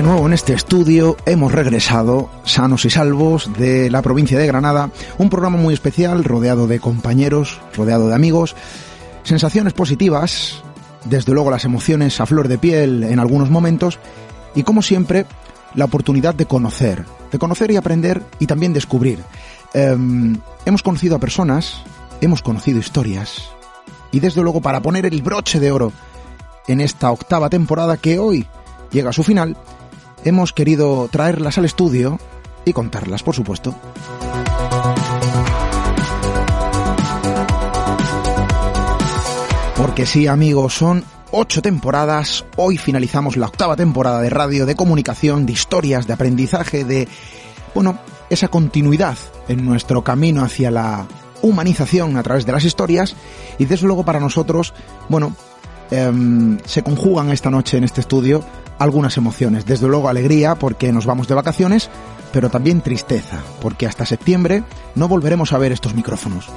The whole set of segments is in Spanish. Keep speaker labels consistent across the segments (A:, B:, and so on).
A: De nuevo en este estudio. Hemos regresado, sanos y salvos, de la provincia de Granada, un programa muy especial, rodeado de compañeros, rodeado de amigos, sensaciones positivas, desde luego las emociones a flor de piel en algunos momentos, y como siempre, la oportunidad de conocer, de conocer y aprender y también descubrir. Em, hemos conocido a personas, hemos conocido historias, y desde luego para poner el broche de oro en esta octava temporada que hoy llega a su final, hemos querido traerlas al estudio y contarlas, por supuesto. Porque sí, amigos, son ocho temporadas. Hoy finalizamos la octava temporada de radio, de comunicación, de historias, de aprendizaje, de, bueno, esa continuidad en nuestro camino hacia la humanización a través de las historias. Y desde luego para nosotros, bueno, em, se conjugan esta noche en este estudio algunas emociones. Desde luego alegría porque nos vamos de vacaciones, pero también tristeza porque hasta septiembre no volveremos a ver estos micrófonos.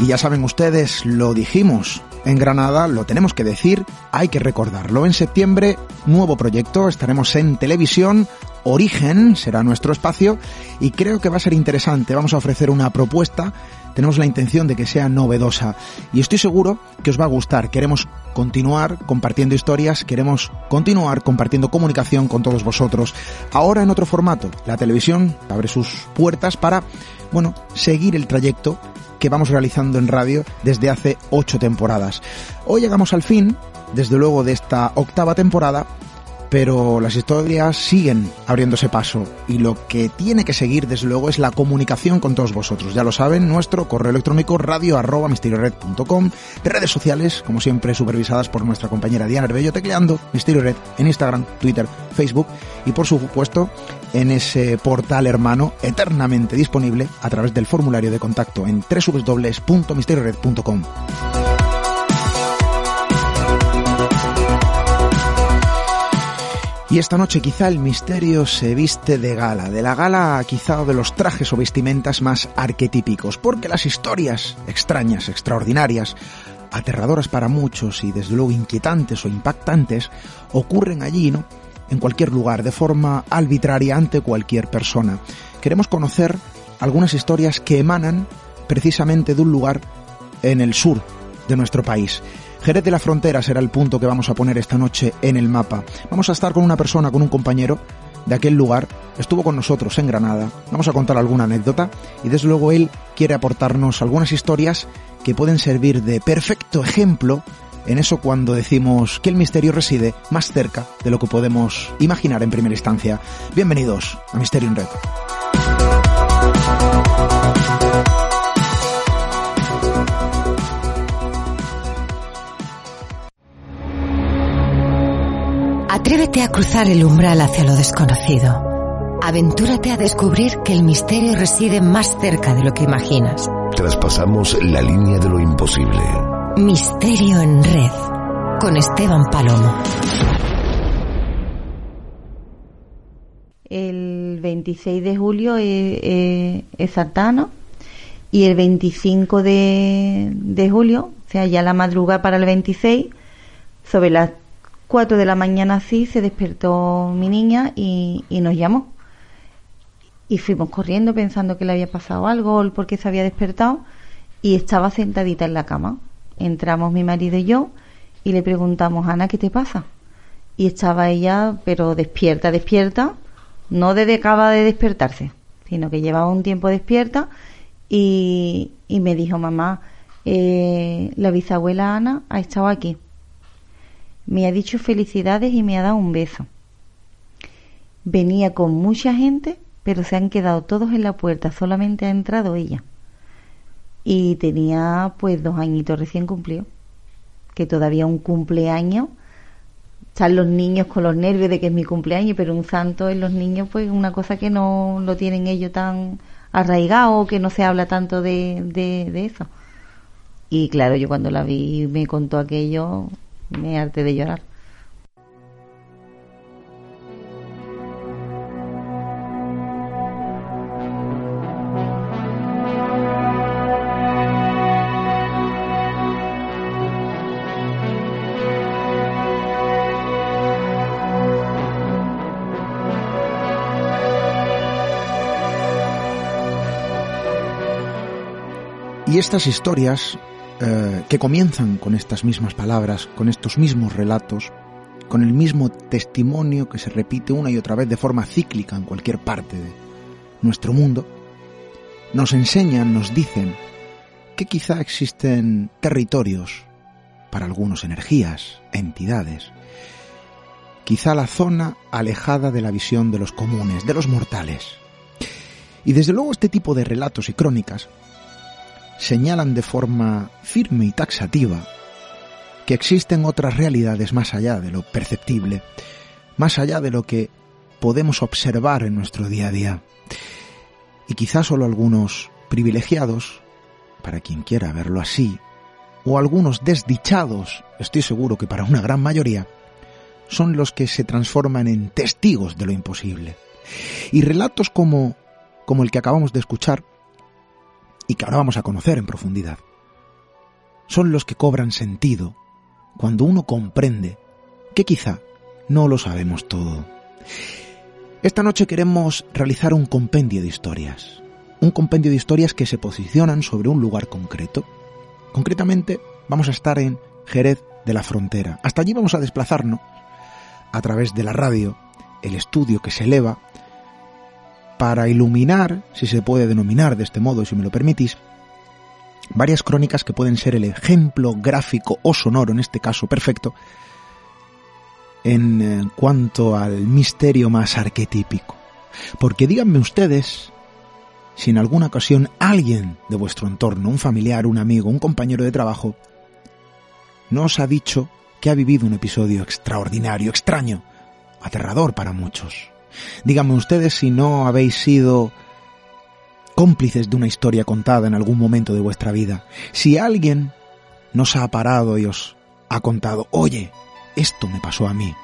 A: Y ya saben ustedes, lo dijimos en Granada, lo tenemos que decir, hay que recordarlo. En septiembre, nuevo proyecto, estaremos en televisión, Origen será nuestro espacio y creo que va a ser interesante. Vamos a ofrecer una propuesta, tenemos la intención de que sea novedosa y estoy seguro que os va a gustar. Queremos continuar compartiendo historias, queremos continuar compartiendo comunicación con todos vosotros. Ahora en otro formato, la televisión abre sus puertas para, bueno, seguir el trayecto que vamos realizando en radio desde hace ocho temporadas. Hoy llegamos al fin, desde luego, de esta octava temporada pero las historias siguen abriéndose paso y lo que tiene que seguir desde luego es la comunicación con todos vosotros. Ya lo saben, nuestro correo electrónico radio redes sociales, como siempre supervisadas por nuestra compañera Diana Arbello, tecleando Misterio Red en Instagram, Twitter, Facebook y por supuesto en ese portal hermano eternamente disponible a través del formulario de contacto en www.misteriored.com. Y esta noche quizá el misterio se viste de gala, de la gala quizá de los trajes o vestimentas más arquetípicos, porque las historias extrañas, extraordinarias, aterradoras para muchos y desde luego inquietantes o impactantes, ocurren allí, ¿no? En cualquier lugar, de forma arbitraria ante cualquier persona. Queremos conocer algunas historias que emanan precisamente de un lugar en el sur de nuestro país. Jerez de la Frontera será el punto que vamos a poner esta noche en el mapa. Vamos a estar con una persona, con un compañero de aquel lugar, estuvo con nosotros en Granada, vamos a contar alguna anécdota y desde luego él quiere aportarnos algunas historias que pueden servir de perfecto ejemplo en eso cuando decimos que el misterio reside más cerca de lo que podemos imaginar en primera instancia. Bienvenidos a Misterio en Red.
B: Atrévete a cruzar el umbral hacia lo desconocido. Aventúrate a descubrir que el misterio reside más cerca de lo que imaginas.
C: Traspasamos la línea de lo imposible.
B: Misterio en red. Con Esteban Palomo.
D: El 26 de julio es, es, es Santana y el 25 de, de julio, o sea, ya la madrugada para el 26, sobre las 4 de la mañana así, se despertó mi niña y, y nos llamó. Y fuimos corriendo pensando que le había pasado algo porque se había despertado y estaba sentadita en la cama. Entramos mi marido y yo y le preguntamos, Ana, ¿qué te pasa? Y estaba ella, pero despierta, despierta, no desde acaba de despertarse, sino que llevaba un tiempo despierta y, y me dijo, mamá, eh, la bisabuela Ana ha estado aquí. Me ha dicho felicidades y me ha dado un beso. Venía con mucha gente, pero se han quedado todos en la puerta, solamente ha entrado ella. Y tenía pues dos añitos recién cumplido, que todavía un cumpleaños, están los niños con los nervios de que es mi cumpleaños, pero un santo en los niños pues una cosa que no lo tienen ellos tan arraigado, que no se habla tanto de, de, de eso. Y claro, yo cuando la vi me contó aquello, me harté de llorar.
A: Y estas historias eh, que comienzan con estas mismas palabras, con estos mismos relatos, con el mismo testimonio que se repite una y otra vez de forma cíclica en cualquier parte de nuestro mundo, nos enseñan, nos dicen que quizá existen territorios para algunos energías, entidades, quizá la zona alejada de la visión de los comunes, de los mortales. Y desde luego este tipo de relatos y crónicas señalan de forma firme y taxativa que existen otras realidades más allá de lo perceptible, más allá de lo que podemos observar en nuestro día a día. Y quizás solo algunos privilegiados, para quien quiera verlo así, o algunos desdichados, estoy seguro que para una gran mayoría, son los que se transforman en testigos de lo imposible. Y relatos como, como el que acabamos de escuchar y que ahora vamos a conocer en profundidad, son los que cobran sentido cuando uno comprende que quizá no lo sabemos todo. Esta noche queremos realizar un compendio de historias, un compendio de historias que se posicionan sobre un lugar concreto. Concretamente, vamos a estar en Jerez de la Frontera. Hasta allí vamos a desplazarnos a través de la radio, el estudio que se eleva para iluminar, si se puede denominar de este modo, si me lo permitís, varias crónicas que pueden ser el ejemplo gráfico o sonoro, en este caso perfecto, en eh, cuanto al misterio más arquetípico. Porque díganme ustedes si en alguna ocasión alguien de vuestro entorno, un familiar, un amigo, un compañero de trabajo, no os ha dicho que ha vivido un episodio extraordinario, extraño, aterrador para muchos. Díganme ustedes si no habéis sido cómplices de una historia contada en algún momento de vuestra vida. Si alguien nos ha parado y os ha contado, oye, esto me pasó a mí.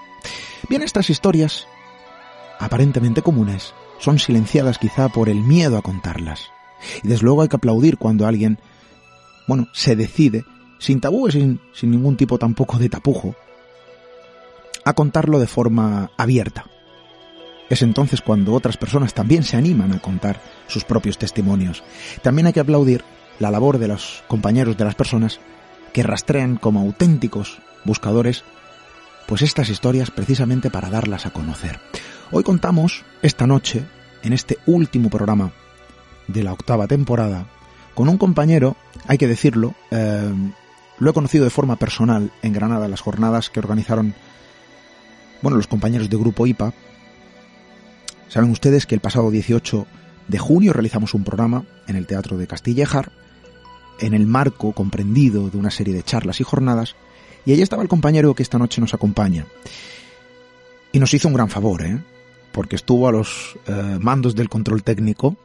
A: Bien, estas historias, aparentemente comunes, son silenciadas quizá por el miedo a contarlas. Y desde luego hay que aplaudir cuando alguien, bueno, se decide, sin tabúes, sin, sin ningún tipo tampoco de tapujo, a contarlo de forma abierta. Es entonces cuando otras personas también se animan a contar sus propios testimonios. También hay que aplaudir la labor de los compañeros de las personas que rastrean como auténticos buscadores pues estas historias precisamente para darlas a conocer. Hoy contamos esta noche, en este último programa de la octava temporada, con un compañero, hay que decirlo, eh, lo he conocido de forma personal en Granada, las jornadas que organizaron, bueno, los compañeros de Grupo IPA, Saben ustedes que el pasado 18 de junio realizamos un programa en el Teatro de Castillejar, en el marco comprendido de una serie de charlas y jornadas, y allí estaba el compañero que esta noche nos acompaña. Y nos hizo un gran favor, ¿eh? porque estuvo a los eh, mandos del control técnico.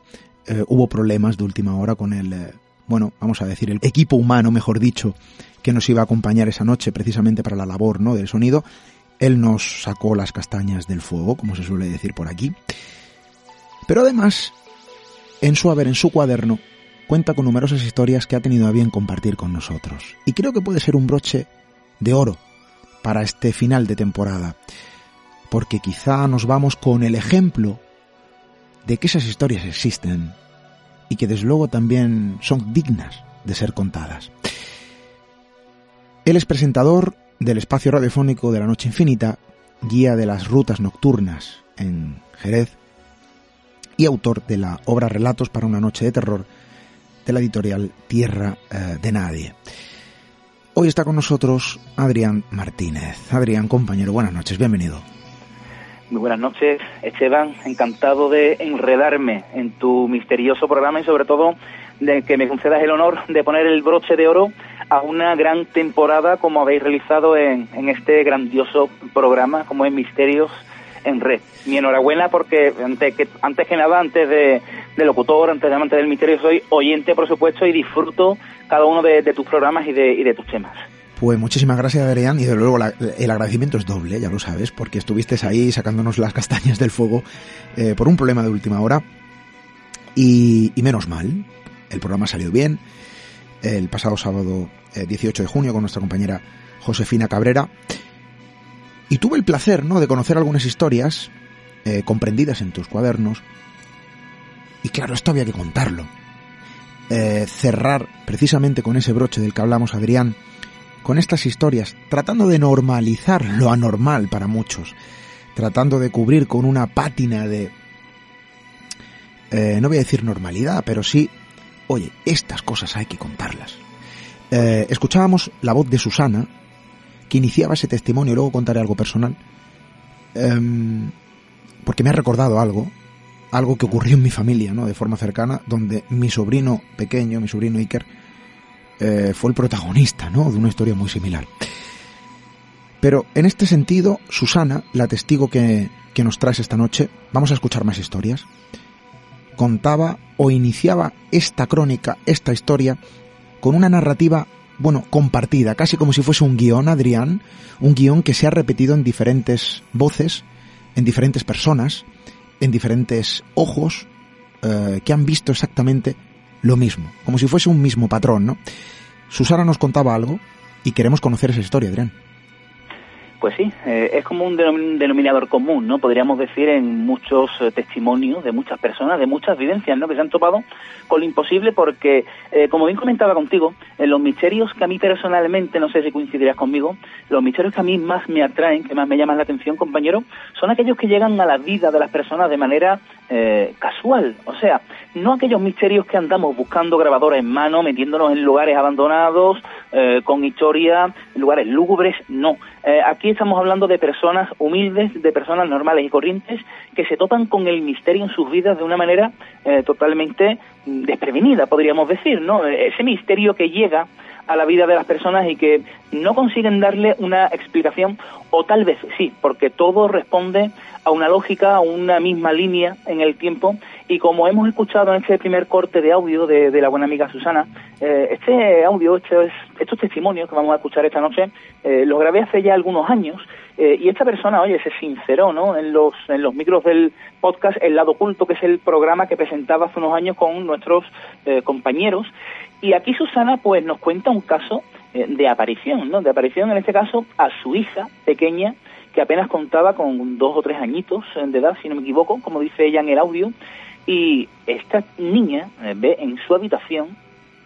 A: Eh, hubo problemas de última hora con el, eh, bueno, vamos a decir, el equipo humano, mejor dicho, que nos iba a acompañar esa noche precisamente para la labor ¿no? del sonido. Él nos sacó las castañas del fuego, como se suele decir por aquí. Pero además, en su haber, en su cuaderno, cuenta con numerosas historias que ha tenido a bien compartir con nosotros. Y creo que puede ser un broche de oro para este final de temporada porque quizá nos vamos con el ejemplo de que esas historias existen y que desde luego también son dignas de ser contadas. Él es presentador del espacio radiofónico de la Noche Infinita, guía de las rutas nocturnas en Jerez y autor de la obra Relatos para una noche de terror de la editorial Tierra eh, de Nadie. Hoy está con nosotros Adrián Martínez. Adrián, compañero, buenas noches, bienvenido.
E: Muy buenas noches, Esteban. Encantado de enredarme en tu misterioso programa y sobre todo de que me concedas el honor de poner el broche de oro a una gran temporada como habéis realizado en, este grandioso programa como es Misterios en Red. Mi enhorabuena porque antes que, antes que nada, antes de, locutor, antes de amante del misterio, soy oyente, por supuesto, y disfruto cada uno de, tus programas y de, y de tus temas.
A: Pues muchísimas gracias, Adrián, y desde luego el agradecimiento es doble, ya lo sabes, porque estuviste ahí sacándonos las castañas del fuego eh, por un problema de última hora. Y, menos mal, el programa salió bien. El pasado sábado 18 eh, de junio con nuestra compañera Josefina Cabrera. Y tuve el placer, ¿no?, de conocer algunas historias eh, comprendidas en tus cuadernos. Y claro, esto había que contarlo. cerrar precisamente con ese broche del que hablamos, Adrián, con estas historias, tratando de normalizar lo anormal para muchos, tratando de cubrir con una pátina de... Eh, no voy a decir normalidad, pero sí, oye, estas cosas hay que contarlas. Eh, escuchábamos la voz de Susana, que iniciaba ese testimonio, luego contaré algo personal, em, porque me ha recordado algo, algo que ocurrió en mi familia, ¿no? De forma cercana, donde mi sobrino pequeño, mi sobrino Iker, eh, fue el protagonista ¿no? de una historia muy similar. Pero en este sentido, Susana, la testigo que, que nos traes esta noche, vamos a escuchar más historias, contaba o iniciaba esta crónica, esta historia, con una narrativa, bueno, compartida, casi como si fuese un guion, Adrián, un guion que se ha repetido en diferentes voces, en diferentes personas, en diferentes ojos, eh, que han visto exactamente lo mismo, como si fuese un mismo patrón, ¿no? Susana nos contaba algo y queremos conocer esa historia, Adrián.
E: Pues sí, eh, es como un denominador común, ¿no? Podríamos decir en muchos eh, testimonios de muchas personas, de muchas vivencias, ¿no? Que se han topado con lo imposible porque, eh, como bien comentaba contigo, en los misterios que a mí personalmente, no sé si coincidirás conmigo, los misterios que a mí más me atraen, que más me llaman la atención, compañero, son aquellos que llegan a la vida de las personas de manera casual. O sea, no aquellos misterios que andamos buscando grabadores en mano, metiéndonos en lugares abandonados, con historia, lugares lúgubres, no. Aquí estamos hablando de personas humildes, de personas normales y corrientes que se topan con el misterio en sus vidas de una manera eh, totalmente desprevenida, podríamos decir, ¿no? Ese misterio que llega a la vida de las personas y que no consiguen darle una explicación, o tal vez sí, porque todo responde a una lógica, a una misma línea en el tiempo, y como hemos escuchado en este primer corte de audio de, la buena amiga Susana, eh, este audio, estos testimonios que vamos a escuchar esta noche, eh, los grabé hace ya algunos años, eh, y esta persona, oye, se sinceró, ¿no? En los, en los micros del podcast El Lado Oculto, que es el programa que presentaba hace unos años con nuestros compañeros, y aquí Susana pues nos cuenta un caso eh, de aparición, ¿no? De aparición en este caso a su hija pequeña que apenas contaba con dos o tres añitos de edad, si no me equivoco, como dice ella en el audio, y esta niña eh, ve en su habitación,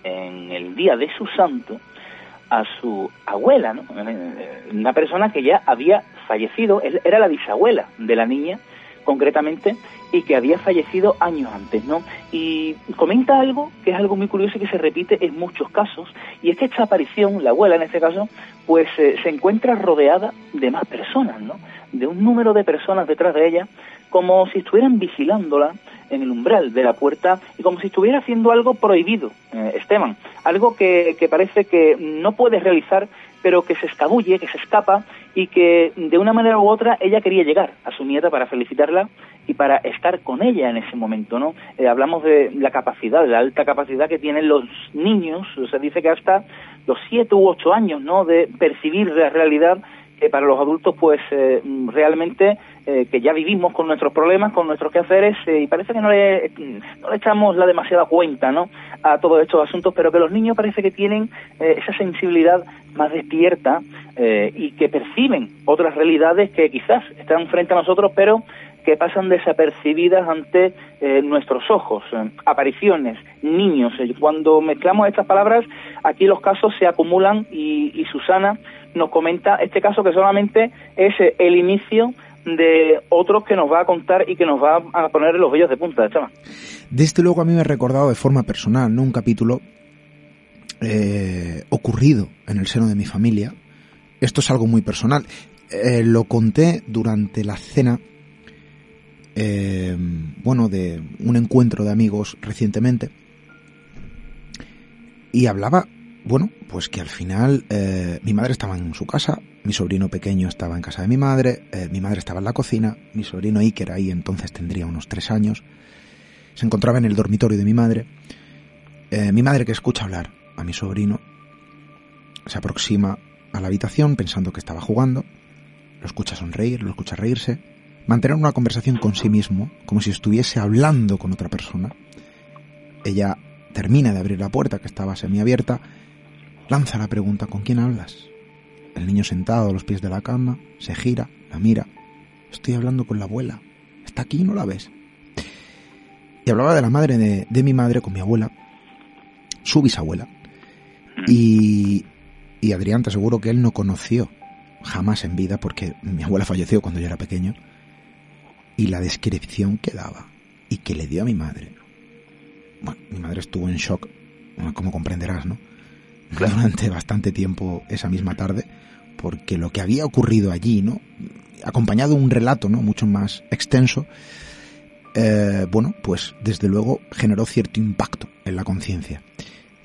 E: en el día de su santo, a su abuela, ¿no? Eh, una persona que ya había fallecido, era la bisabuela de la niña, concretamente, y que había fallecido años antes, ¿no? Y comenta algo que es algo muy curioso y que se repite en muchos casos, y es que esta aparición, la abuela en este caso, pues eh, se encuentra rodeada de más personas, ¿no? De un número de personas detrás de ella, como si estuvieran vigilándola en el umbral de la puerta y como si estuviera haciendo algo prohibido, eh, Esteban, algo que, que parece que no puede realizar pero que se escabulle, que se escapa y que de una manera u otra ella quería llegar a su nieta para felicitarla y para estar con ella en ese momento, ¿no? Eh, hablamos de la capacidad, de la alta capacidad que tienen los niños, se dice que hasta los siete u ocho años, ¿no? De percibir la realidad que para los adultos, pues eh, realmente eh, que ya vivimos con nuestros problemas, con nuestros quehaceres, y parece que no le, no le echamos la demasiada cuenta, ¿no? A todos estos asuntos, pero que los niños parece que tienen esa sensibilidad más despierta y que perciben otras realidades que quizás están frente a nosotros, pero que pasan desapercibidas ante eh, nuestros ojos. Eh, apariciones, niños. Eh, cuando mezclamos estas palabras, aquí los casos se acumulan y, Susana nos comenta este caso que solamente es el inicio de otros que nos va a contar y que nos va a poner los vellos de punta,
A: Chama. De este luego a mí me ha recordado de forma personal, ¿no? Un capítulo ocurrido en el seno de mi familia. Esto es algo muy personal. lo conté durante la cena eh, bueno, de un encuentro de amigos recientemente. Y hablaba, bueno, pues que al final eh, mi madre estaba en su casa, mi sobrino pequeño estaba en casa de mi madre, eh, mi madre estaba en la cocina, mi sobrino Iker ahí entonces tendría unos tres años, se encontraba en el dormitorio de mi madre, mi madre que escucha hablar a mi sobrino se aproxima a la habitación pensando que estaba jugando, lo escucha sonreír, lo escucha reírse, mantener una conversación con sí mismo, como si estuviese hablando con otra persona. Ella termina de abrir la puerta, que estaba semiabierta, lanza la pregunta, ¿con quién hablas? El niño sentado a los pies de la cama, se gira, la mira. Estoy hablando con la abuela. ¿Está aquí? ¿No la ves? Y hablaba de la madre de, de mi madre con mi abuela, su bisabuela. Y, y Adrián, te aseguro que él no conoció jamás en vida, porque mi abuela falleció cuando yo era pequeño, y la descripción que daba y que le dio a mi madre. Bueno, mi madre estuvo en shock, como comprenderás, ¿no? Durante bastante tiempo esa misma tarde, porque lo que había ocurrido allí, ¿no? Acompañado de un relato, ¿no? Mucho más extenso, eh, bueno, pues desde luego generó cierto impacto en la conciencia.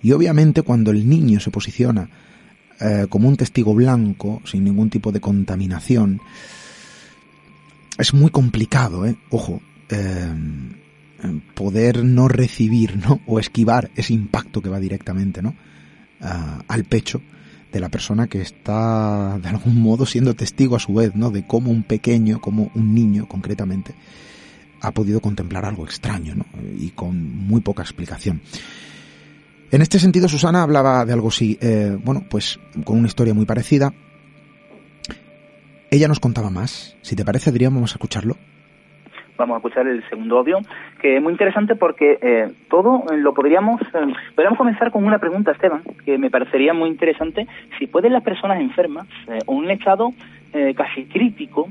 A: Y obviamente cuando el niño se posiciona eh, como un testigo blanco, sin ningún tipo de contaminación, es muy complicado, ¿eh? ojo, eh, poder no recibir ¿no? o esquivar ese impacto que va directamente ¿no? al pecho de la persona que está de algún modo siendo testigo a su vez ¿no? de cómo un pequeño, como un niño concretamente, ha podido contemplar algo extraño ¿no? y con muy poca explicación. En este sentido, Susana hablaba de algo así, eh, bueno, pues con una historia muy parecida, ella nos contaba más. Si te parece, Adrián, vamos a escucharlo.
E: Vamos a escuchar el segundo audio, que es muy interesante porque eh, todo lo podríamos, eh, podríamos comenzar con una pregunta, Esteban, que me parecería muy interesante. Si pueden las personas enfermas eh, o un estado casi crítico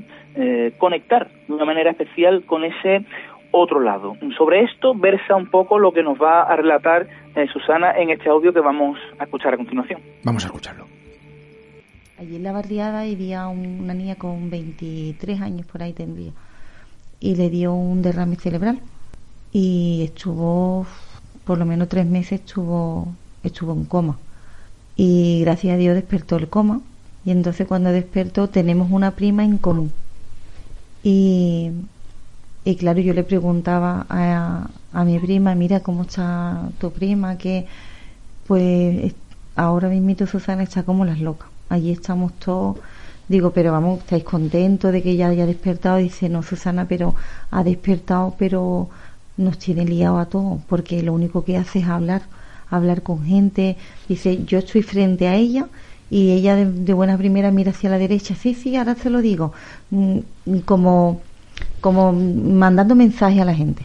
E: conectar de una manera especial con ese otro lado. Sobre esto versa un poco lo que nos va a relatar Susana en este audio que vamos a escuchar a continuación.
A: Vamos a escucharlo.
D: Allí en la barriada había una niña con 23 años por ahí tendría y le dio un derrame cerebral. Y estuvo por lo menos tres meses estuvo estuvo en coma. Y gracias a Dios despertó el coma. Y entonces cuando despertó tenemos una prima en común. Y, y claro yo le preguntaba a, a mi prima mira cómo está tu prima que pues ahora mismo Susana está como las locas allí estamos todos. Digo, pero vamos, ¿estáis contentos de que ella haya despertado? Dice, no, Susana, pero ha despertado, pero nos tiene liado a todos, porque lo único que hace es hablar, hablar con gente. Dice, yo estoy frente a ella y ella de, buena primera mira hacia la derecha. Sí, sí, ahora se lo digo. Mm, como, como mandando mensajes a la gente.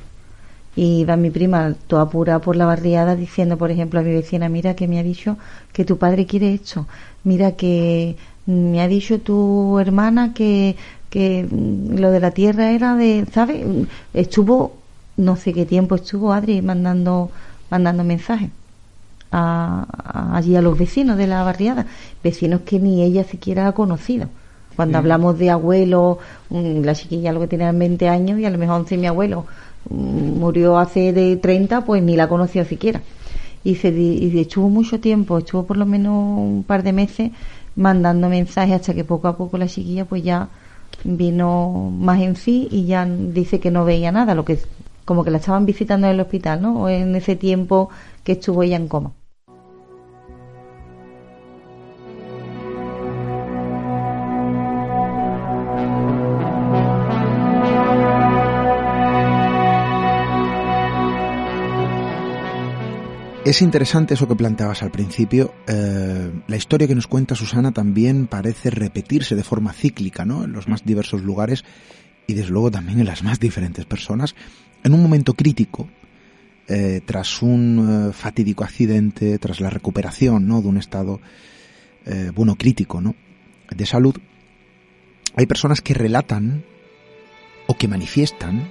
D: Y va mi prima toda apurada por la barriada diciendo, por ejemplo, a mi vecina, mira que me ha dicho que tu padre quiere esto mira que me ha dicho tu hermana que, que lo de la tierra era de, ¿sabes? Estuvo, no sé qué tiempo estuvo Adri mandando, mandando mensajes. A, allí a los vecinos de la barriada, vecinos que ni ella siquiera ha conocido. Cuando hablamos de abuelo, mm, la chiquilla lo que tenía 20 años y a lo mejor 11 mi abuelo mm, murió hace de 30, pues ni la conoció siquiera y, se, y estuvo mucho tiempo, estuvo por lo menos un par de meses mandando mensajes hasta que poco a poco la chiquilla pues ya vino más en sí y ya dice que no veía nada, lo que como que la estaban visitando en el hospital, ¿no? O en ese tiempo que estuvo ella en coma.
A: Es interesante eso que planteabas al principio. Eh, la historia que nos cuenta Susana también parece repetirse de forma cíclica, ¿no? En los más diversos lugares y desde luego también en las más diferentes personas. En un momento crítico, eh, tras un eh, fatídico accidente, tras la recuperación, ¿no? De un estado, bueno, crítico, ¿no? De salud, hay personas que relatan o que manifiestan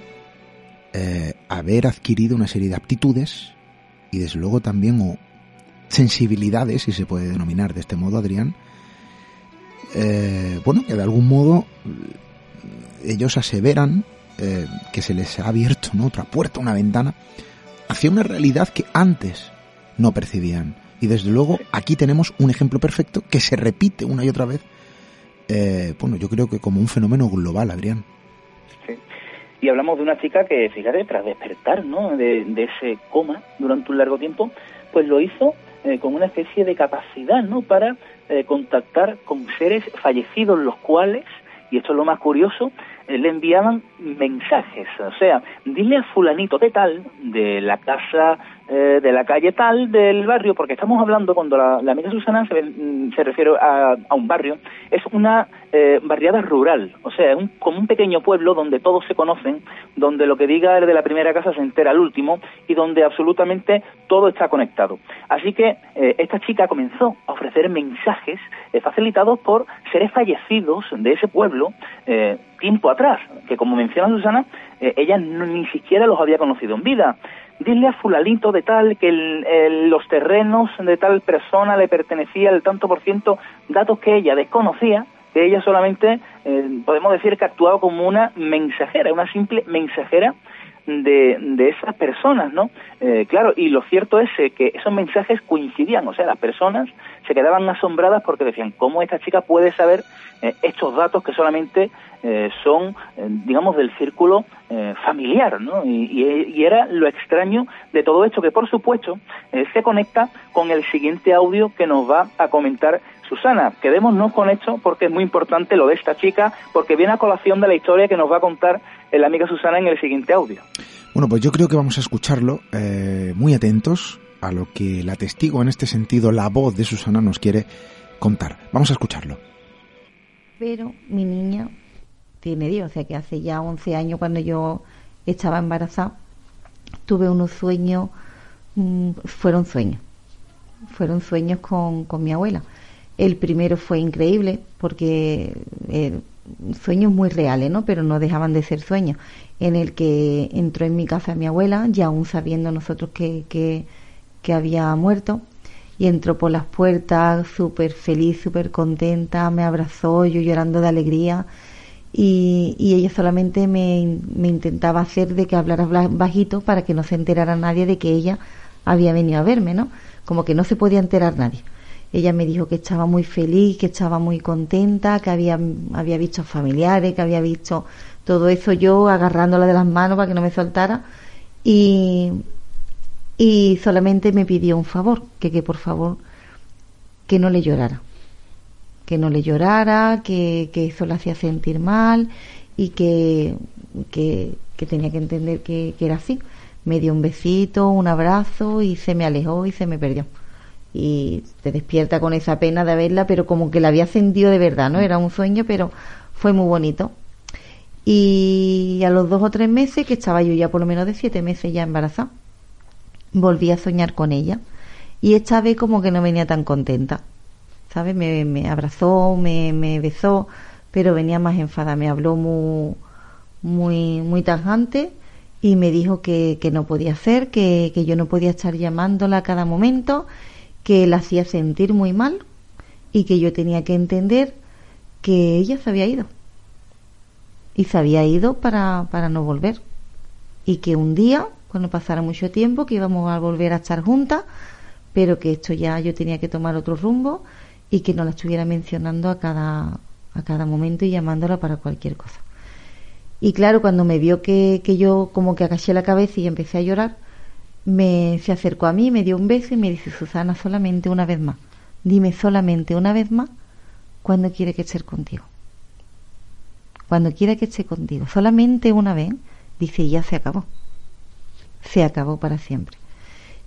A: haber adquirido una serie de aptitudes y desde luego también o sensibilidades, si se puede denominar de este modo, Adrián, eh, bueno, que de algún modo ellos aseveran eh, que se les ha abierto ¿no? otra puerta, una ventana, hacia una realidad que antes no percibían. Y desde luego aquí tenemos un ejemplo perfecto que se repite una y otra vez, eh, bueno, yo creo que como un fenómeno global, Adrián
E: y hablamos de una chica que, fíjate, tras despertar ¿no? de, ese coma durante un largo tiempo, pues lo hizo eh, con una especie de capacidad ¿no? para eh, contactar con seres fallecidos, los cuales, y esto es lo más curioso, eh, le enviaban mensajes, o sea, dile a fulanito de tal, de la casa eh, de la calle tal del barrio, porque estamos hablando, cuando la, amiga Susana se, mm, se refiere a, un barrio, es una eh, barriada rural, o sea, un, como un pequeño pueblo donde todos se conocen, donde lo que diga el de la primera casa se entera al último y donde absolutamente todo está conectado. Así que eh, esta chica comenzó a ofrecer mensajes facilitados por seres fallecidos de ese pueblo tiempo atrás, que como menciona Susana, ella ni siquiera los había conocido en vida dile a fulalito de tal que los terrenos de tal persona le pertenecía el tanto por ciento, datos que ella desconocía, que ella solamente, eh, podemos decir que actuaba como una mensajera, una simple mensajera de, de esas personas, ¿no? Eh, claro, y lo cierto es eh, que esos mensajes coincidían, o sea, las personas se quedaban asombradas porque decían, ¿cómo esta chica puede saber estos datos que solamente eh, son, eh, digamos, del círculo eh, familiar, ¿no? Y, era lo extraño de todo esto, que por supuesto se conecta con el siguiente audio que nos va a comentar Susana. Quedémonos con esto porque es muy importante lo de esta chica, porque viene a colación de la historia que nos va a contar la amiga Susana en el siguiente audio.
A: Bueno, pues yo creo que vamos a escucharlo muy atentos a lo que la testigo, en este sentido, la voz de Susana nos quiere contar. Vamos a escucharlo.
D: Pero mi niña tiene Dios, o sea que hace ya 11 años cuando yo estaba embarazada, tuve unos sueños, mm, fueron sueños, fueron sueños con, con, mi abuela. El primero fue increíble porque eh, sueños muy reales, ¿no? Pero no dejaban de ser sueños, en el que entró en mi casa mi abuela, ya aún sabiendo nosotros que, que, que había muerto, y entró por las puertas súper feliz, súper contenta, me abrazó, yo llorando de alegría y, ella solamente me, intentaba hacer de que hablara bajito para que no se enterara nadie de que ella había venido a verme, ¿no? Como que no se podía enterar nadie. Ella me dijo que estaba muy feliz, que estaba muy contenta, que había, había visto familiares, que había visto todo eso yo agarrándola de las manos para que no me soltara y, y solamente me pidió un favor, que, que por favor que no le llorara que no le llorara, que, eso la hacía sentir mal y que, que, tenía que entender que, era así. Me dio un besito, un abrazo y se me alejó y se me perdió. Y te despierta con esa pena de verla, pero como que la había sentido de verdad, ¿no? Era un sueño, pero fue muy bonito. Y a los dos o tres meses, que estaba yo ya por lo menos de siete meses ya embarazada, volví a soñar con ella. Y esta vez como que no venía tan contenta ¿sabes? Me, me abrazó, me, me, besó, pero venía más enfada, me habló muy, muy, muy tajante y me dijo que, que no podía ser, que, que yo no podía estar llamándola a cada momento, que la hacía sentir muy mal y que yo tenía que entender que ella se había ido. Y se había ido para, para no volver. Y que un día, cuando pasara mucho tiempo, que íbamos a volver a estar juntas, pero que esto ya yo tenía que tomar otro rumbo y que no la estuviera mencionando a cada, a cada momento y llamándola para cualquier cosa. Y claro, cuando me vio que, que yo como que agaché la cabeza y empecé a llorar, me se acercó a mí, me dio un beso y me dice, Susana, solamente una vez más, dime solamente una vez más cuando quiere que esté contigo. Cuando quiera que esté contigo, solamente una vez, dice, ya se acabó. Se acabó para siempre.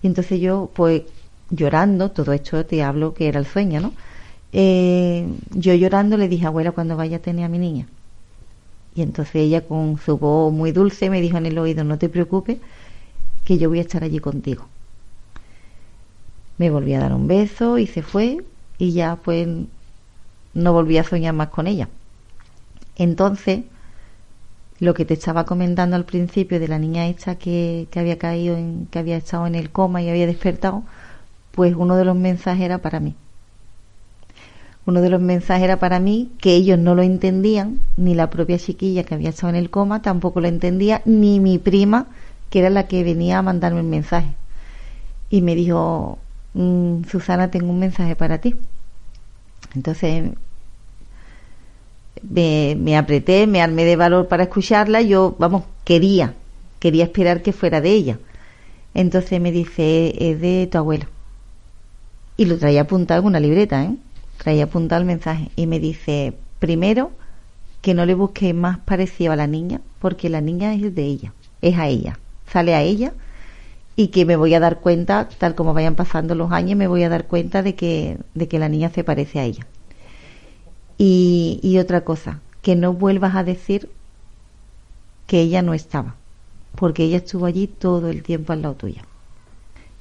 D: Y entonces yo, pues, llorando, todo esto te hablo que era el sueño, ¿no? Eh, yo llorando le dije, abuela, cuando vaya a tener a mi niña. Y entonces ella con su voz muy dulce me dijo en el oído, no te preocupes, que yo voy a estar allí contigo. Me volví a dar un beso y se fue y ya pues no volví a soñar más con ella. Entonces, lo que te estaba comentando al principio de la niña esta que, que había caído, en, que había estado en el coma y había despertado, pues uno de los mensajes era para mí. Uno de los mensajes era para mí que ellos no lo entendían, ni la propia chiquilla que había estado en el coma tampoco lo entendía, ni mi prima, que era la que venía a mandarme el mensaje. Y me dijo, mm, Susana, tengo un mensaje para ti. Entonces me, me, apreté, me armé de valor para escucharla. Yo, vamos, quería, quería esperar que fuera de ella. Entonces me dice, es de tu abuelo. Y lo traía apuntado en una libreta, ¿eh? Traía apuntado el mensaje. Y me dice, primero, que no le busque más parecido a la niña, porque la niña es de ella, es a ella, sale a ella. Y que me voy a dar cuenta, tal como vayan pasando los años, me voy a dar cuenta de que, de que la niña se parece a ella. Y, y otra cosa, que no vuelvas a decir que ella no estaba, porque ella estuvo allí todo el tiempo al lado tuya.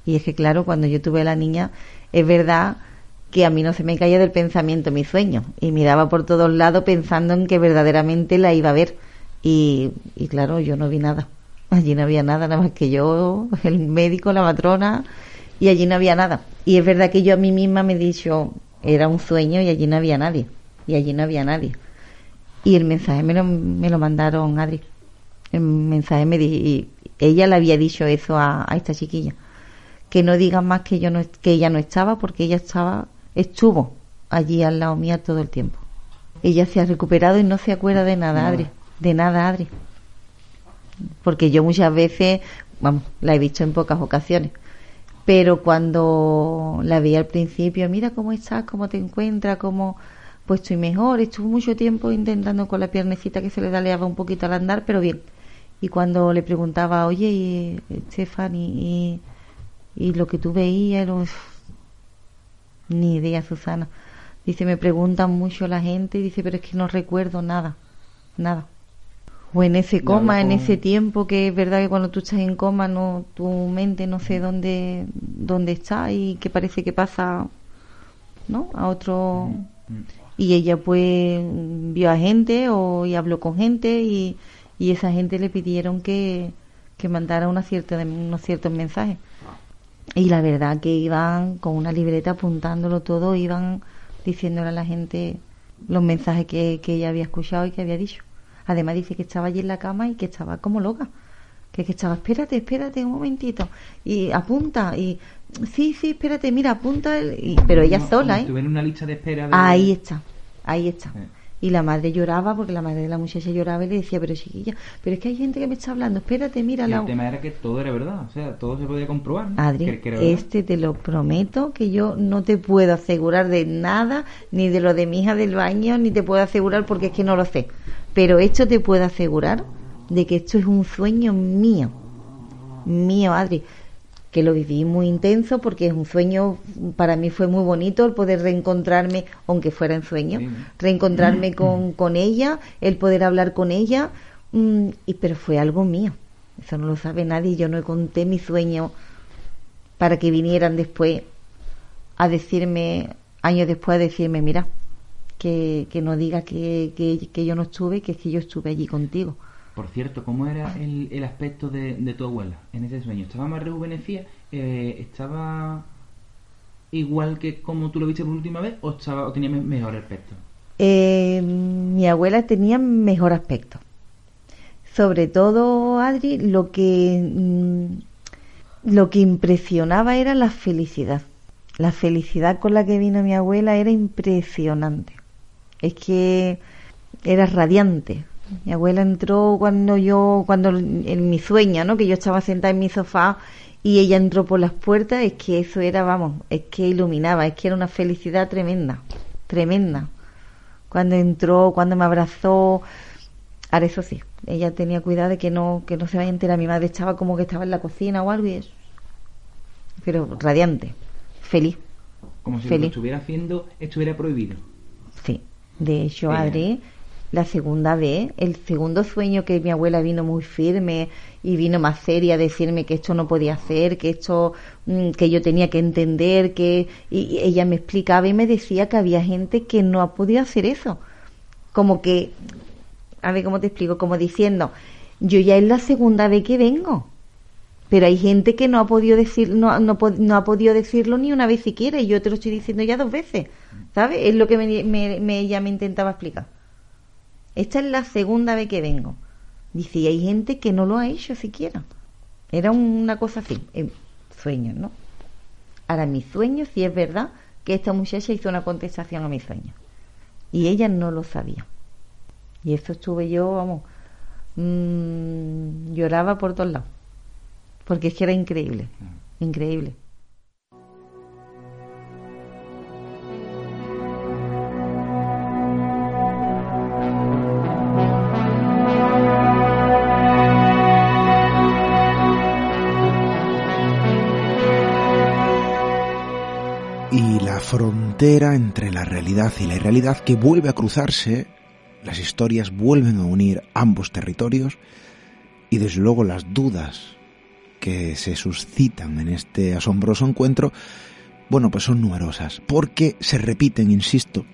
D: Y es que, claro, cuando yo tuve a la niña, es verdad que a mí no se me caía del pensamiento mi sueño y miraba por todos lados pensando en que verdaderamente la iba a ver y, y claro yo no vi nada allí no había nada nada más que yo el médico la matrona y allí no había nada. Y es verdad que yo a mí misma me he dicho era un sueño y allí no había nadie y allí no había nadie. Y el mensaje me lo, me lo mandaron Adri. El mensaje me di, ella le había dicho eso a, a esta chiquilla. Que no digan más que yo no que ella no estaba porque ella estaba estuvo allí al lado mía todo el tiempo. Ella se ha recuperado y no se acuerda de nada. Adri de nada Adri porque yo muchas veces vamos la he visto en pocas ocasiones pero cuando la vi al principio mira cómo estás cómo te encuentras cómo pues estoy mejor estuvo mucho tiempo intentando con la piernecita que se le daleaba un poquito al andar pero bien. Y cuando le preguntaba oye y, Stephanie y y lo que tú veías era ni idea Susana. Dice me preguntan mucho la gente dice pero es que no recuerdo nada nada o en ese coma en ese tiempo que es verdad que cuando tú estás en coma no tu mente no sé dónde dónde está y que parece que pasa no a otro y ella pues vio a gente o y habló con gente y, y esa gente le pidieron que, que mandara una cierta, unos ciertos mensajes. Y la verdad que iban con una libreta apuntándolo todo, iban diciéndole a la gente los mensajes que, que ella había escuchado y que había dicho. Además dice que estaba allí en la cama y que estaba como loca. Que, que estaba, espérate, espérate un momentito. Y apunta, y sí, sí, espérate, mira, apunta. El, y, pero ella sola, ¿eh?
F: tuviera una lista de espera. de-
D: Ahí está, ahí está. Y la madre lloraba porque la madre de la muchacha lloraba y le decía, pero chiquilla, pero es que hay gente que me está hablando, espérate, mira
F: Y el tema era que todo era verdad, o sea, todo se podía comprobar. ¿no?
D: Adri,
F: Que- que
D: este te lo prometo que yo no te puedo asegurar de nada, ni de lo de mi hija del baño, ni te puedo asegurar porque es que no lo sé. Pero esto te puedo asegurar de que esto es un sueño mío, mío, Adri, que lo viví muy intenso porque es un sueño, para mí fue muy bonito el poder reencontrarme, aunque fuera en sueño, reencontrarme con, con ella, el poder hablar con ella, mm, y, pero fue algo mío. Eso no lo sabe nadie. Yo no conté mi sueño para que vinieran después a decirme, años después a decirme, mira, que, que no digas que, que, que yo no estuve, que es que yo estuve allí contigo.
F: Por cierto, ¿cómo era el, el aspecto de, de tu abuela en ese sueño? ¿Estaba más rejuvenecida? Eh, ¿Estaba igual que como tú lo viste por última vez o, estaba, o tenía me- mejor aspecto?
D: Eh, mi abuela tenía mejor aspecto. Sobre todo, Adri, lo que mm, lo que impresionaba era la felicidad. La felicidad con la que vino mi abuela era impresionante. Es que era radiante. Mi abuela entró cuando yo, cuando en mi sueño, ¿no? Que yo estaba sentada en mi sofá y ella entró por las puertas, es que eso era, vamos, es que iluminaba, es que era una felicidad tremenda, tremenda. Cuando entró, cuando me abrazó, ahora eso sí, ella tenía cuidado de que no, que no se vaya a enterar. Mi madre estaba como que estaba en la cocina o algo y eso. Pero radiante, feliz.
F: Como si
D: Feliz.
F: lo estuviera haciendo estuviera prohibido.
D: De hecho,
F: Ella.
D: Adri, la segunda vez, el segundo sueño que mi abuela vino muy firme y vino más seria a decirme que esto no podía hacer, que esto, mm, que yo tenía que entender, que y y ella me explicaba y me decía que había gente que no ha podido hacer eso. Como que, a ver cómo te explico, como diciendo, yo ya es la segunda vez que vengo. Pero hay gente que no ha podido decir, no, no, no ha podido decirlo ni una vez siquiera, y yo te lo estoy diciendo ya dos veces. ¿Sabes? Es lo que me, me- me- ella me intentaba explicar. Esta es la segunda vez que vengo. Dice, y hay gente que no lo ha hecho siquiera. Era una cosa así, en sueños, ¿no? Ahora, mis sueños, sí es verdad que esta muchacha hizo una contestación a mis sueños. Y ella no lo sabía. Y eso estuve yo, vamos, mm, lloraba por todos lados. Porque es que era increíble, increíble.
A: y la frontera entre la realidad y la irrealidad que vuelve a cruzarse, las historias vuelven a unir ambos territorios y desde luego las dudas que se suscitan en este asombroso encuentro, bueno, pues son numerosas, porque se repiten, insisto,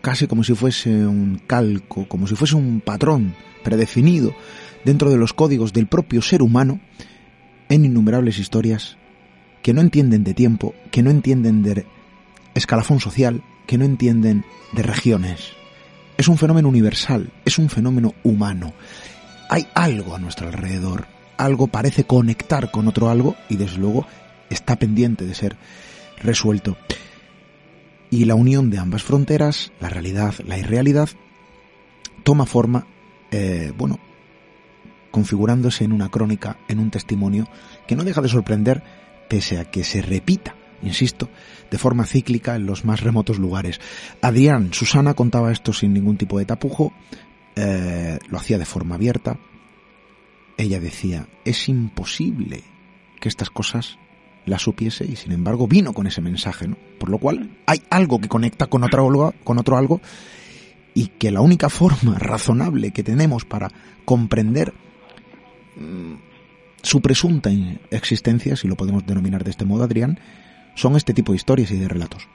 A: casi como si fuese un calco, como si fuese un patrón predefinido dentro de los códigos del propio ser humano en innumerables historias que no entienden de tiempo, que no entienden de escalafón social, que no entienden de regiones. Es un fenómeno universal, es un fenómeno humano. Hay algo a nuestro alrededor, algo parece conectar con otro algo y desde luego está pendiente de ser resuelto. Y la unión de ambas fronteras, la realidad, la irrealidad, toma forma, eh, bueno, configurándose en una crónica, en un testimonio que no deja de sorprender pese a que se repita, insisto, de forma cíclica en los más remotos lugares. Adrián, Susana contaba esto sin ningún tipo de tapujo, eh, lo hacía de forma abierta. Ella decía, es imposible que estas cosas las supiese y sin embargo vino con ese mensaje, ¿no? Por lo cual hay algo que conecta con otro con otro algo y que la única forma razonable que tenemos para comprender mm, su presunta existencia, si lo podemos denominar de este modo, Adrián, son este tipo de historias y de relatos.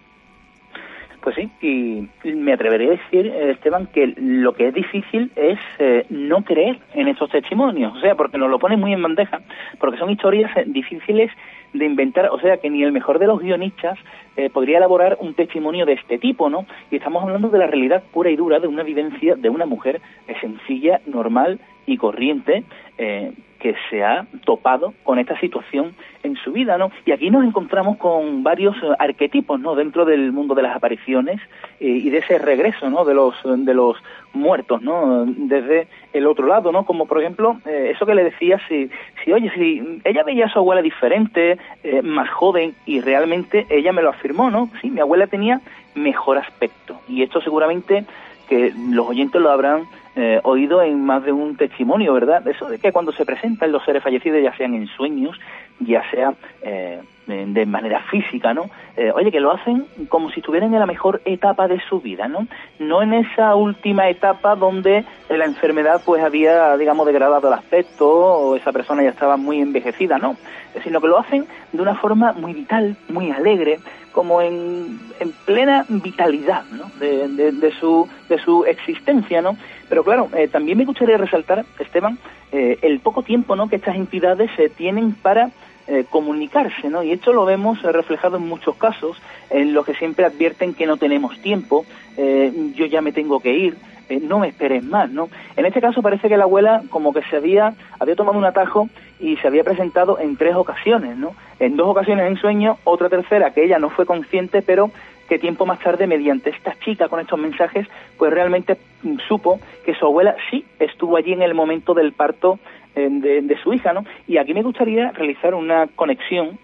E: Pues sí, y me atrevería a decir, eh, Esteban, que lo que es difícil es eh, no creer en estos testimonios, o sea, porque nos lo ponen muy en bandeja, porque son historias eh, difíciles de inventar, o sea, que ni el mejor de los guionistas eh, podría elaborar un testimonio de este tipo, ¿no? Y estamos hablando de la realidad pura y dura de una vivencia de una mujer eh, sencilla, normal y corriente, eh, que se ha topado con esta situación en su vida, ¿no? Y aquí nos encontramos con varios eh, arquetipos, ¿no? Dentro del mundo de las apariciones eh, y de ese regreso, ¿no? De los de los muertos, ¿no? Desde el otro lado, ¿no? Como por ejemplo eso que le decía, si, si oye, si ella veía a su abuela diferente, más joven y realmente ella me lo afirmó, ¿no? Sí, mi abuela tenía mejor aspecto y esto seguramente que los oyentes lo habrán eh, oído en más de un testimonio, ¿verdad? Eso de que cuando se presentan los seres fallecidos, ya sean en sueños, ya sea eh, de manera física, ¿no? Eh, oye, que lo hacen como si estuvieran en la mejor etapa de su vida, ¿no? No en esa última etapa donde la enfermedad pues había, digamos, degradado el aspecto o esa persona ya estaba muy envejecida, no, sino que lo hacen de una forma muy vital, muy alegre, como en, en plena vitalidad ¿no? de, de, de, su, de su existencia, ¿no? Pero claro, eh, también me gustaría resaltar, Esteban, eh, el poco tiempo ¿no? que estas entidades eh, tienen para eh, comunicarse, ¿no? Y esto lo vemos eh, reflejado en muchos casos, en los que siempre advierten que no tenemos tiempo, eh, yo ya me tengo que ir, no me esperes más, ¿no? En este caso parece que la abuela como que se había, había tomado un atajo y se había presentado en tres ocasiones, ¿no? En dos ocasiones en sueño, otra tercera que ella no fue consciente, pero que tiempo más tarde, mediante esta chica con estos mensajes, pues realmente mm, supo que su abuela sí estuvo allí en el momento del parto de, de su hija, ¿no? Y aquí me gustaría realizar una conexión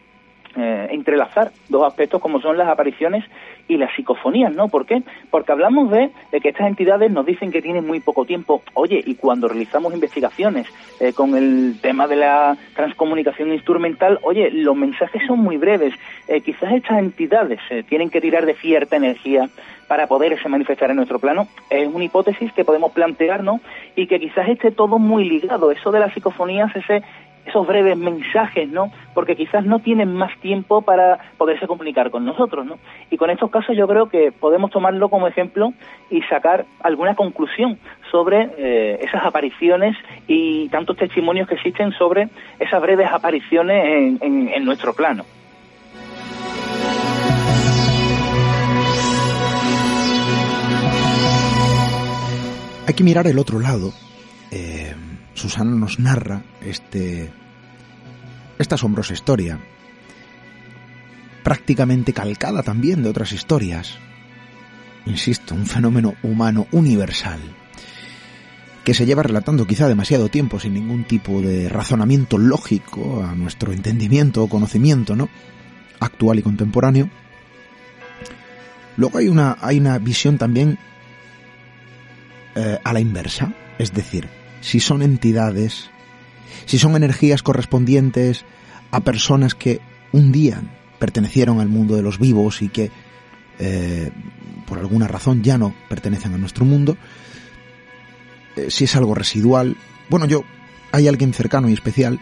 E: eh, entrelazar dos aspectos como son las apariciones y las psicofonías, ¿no? ¿Por qué? Porque hablamos de, que estas entidades nos dicen que tienen muy poco tiempo. Oye, y cuando realizamos investigaciones eh, con el tema de la transcomunicación instrumental, oye, los mensajes son muy breves. Eh, quizás estas entidades tienen que tirar de cierta energía para poderse manifestar en nuestro plano. Es una hipótesis que podemos plantearnos y que quizás esté todo muy ligado. Eso de las psicofonías, ese esos breves mensajes, ¿no? Porque quizás no tienen más tiempo para poderse comunicar con nosotros, ¿no? Y con estos casos yo creo que podemos tomarlo como ejemplo y sacar alguna conclusión sobre eh, esas apariciones y tantos testimonios que existen sobre esas breves apariciones en, en nuestro plano.
A: Hay que mirar el otro lado. Eh, Susana nos narra este, esta asombrosa historia, prácticamente calcada también de otras historias. Insisto, un fenómeno humano universal, que se lleva relatando quizá demasiado tiempo sin ningún tipo de razonamiento lógico a nuestro entendimiento o conocimiento, ¿no? Actual y contemporáneo. Luego hay una, hay una visión también eh, a la inversa, es decir, si son entidades, si son energías correspondientes a personas que un día pertenecieron al mundo de los vivos y que eh, por alguna razón ya no pertenecen a nuestro mundo, eh, si es algo residual. Bueno, yo, hay alguien cercano y especial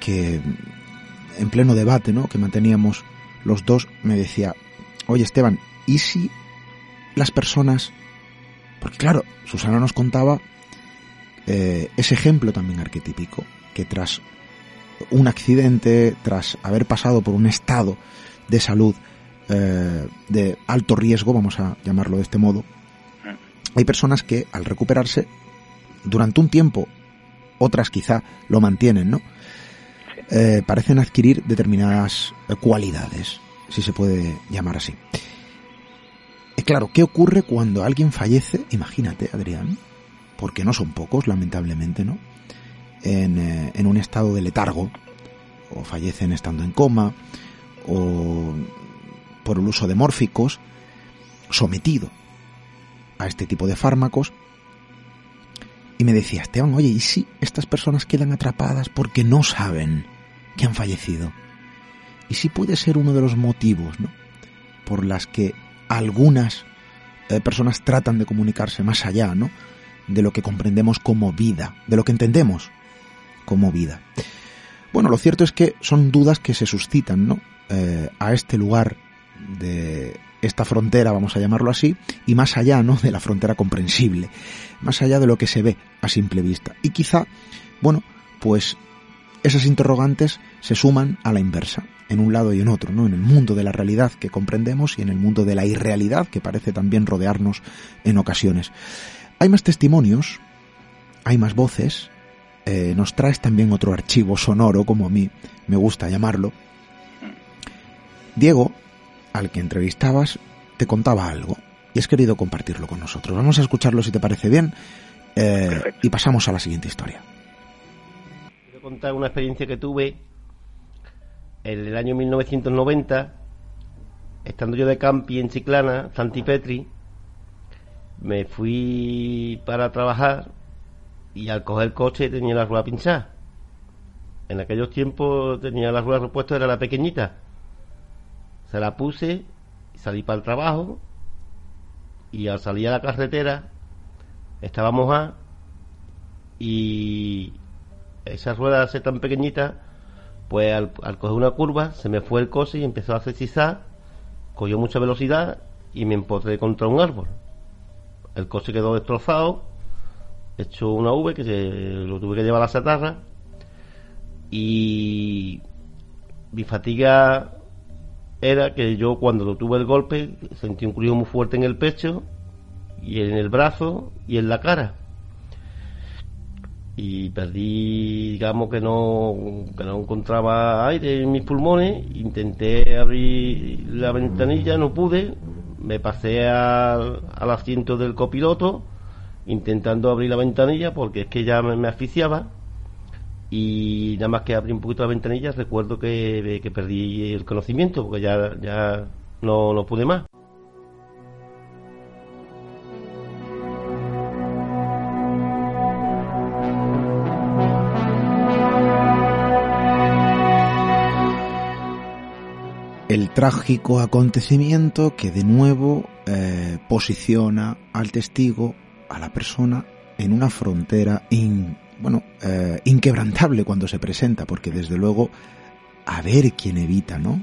A: que en pleno debate ¿no? que manteníamos los dos me decía, oye Esteban, ¿y si las personas... Porque claro, Susana nos contaba eh, ese ejemplo también arquetípico, que tras un accidente, tras haber pasado por un estado de salud eh, de alto riesgo, vamos a llamarlo de este modo, hay personas que al recuperarse, durante un tiempo, otras quizá lo mantienen, ¿no? Eh, parecen adquirir determinadas cualidades, si se puede llamar así. Claro, ¿qué ocurre cuando alguien fallece? Imagínate, Adrián, porque no son pocos, lamentablemente, ¿no? Eh, en, un estado de letargo, o fallecen estando en coma, o por el uso de mórficos, sometido a este tipo de fármacos. Y me decía, Esteban, oye, ¿y si estas personas quedan atrapadas porque no saben que han fallecido? ¿Y si puede ser uno de los motivos, ¿no? Por las que algunas eh, personas tratan de comunicarse más allá, ¿no? de lo que comprendemos como vida, de lo que entendemos como vida. Bueno, lo cierto es que son dudas que se suscitan, ¿no? Eh, a este lugar de esta frontera, vamos a llamarlo así, y más allá, ¿no? De la frontera comprensible, más allá de lo que se ve a simple vista. Y quizá, bueno, pues esas interrogantes se suman a la inversa, en un lado y en otro, ¿no? En el mundo de la realidad que comprendemos y en el mundo de la irrealidad que parece también rodearnos en ocasiones. Hay más testimonios, hay más voces, eh, nos traes también otro archivo sonoro, como a mí me gusta llamarlo. Diego, al que entrevistabas, te contaba algo y has querido compartirlo con nosotros. Vamos a escucharlo si te parece bien eh, y pasamos a la siguiente historia.
G: Quiero contar una experiencia que tuve en el año 1990, estando yo de campi en Chiclana, Santipetri, me fui para trabajar y al coger el coche tenía la rueda pinchada. En aquellos tiempos tenía la rueda repuesta, era la pequeñita. Se la puse y salí para el trabajo y al salir a la carretera estaba mojada y esa rueda ser tan pequeñita pues al, coger una curva se me fue el coche y empezó a cesizar cogió mucha velocidad y me empotré contra un árbol el coche quedó destrozado, hecho una V que se, lo tuve que llevar a la satarra y mi fatiga era que yo cuando tuve el golpe sentí un crujido muy fuerte en el pecho y en el brazo y en la cara. Y perdí, digamos que no, que no encontraba aire en mis pulmones, intenté abrir la ventanilla, no pude, me pasé al, asiento del copiloto intentando abrir la ventanilla porque es que ya me, asfixiaba y nada más que abrí un poquito la ventanilla recuerdo que, que perdí el conocimiento porque ya, ya no, no pude más.
A: Trágico acontecimiento que de nuevo eh, posiciona al testigo, a la persona, en una frontera bueno, eh, inquebrantable cuando se presenta, porque desde luego a ver quién evita, ¿no?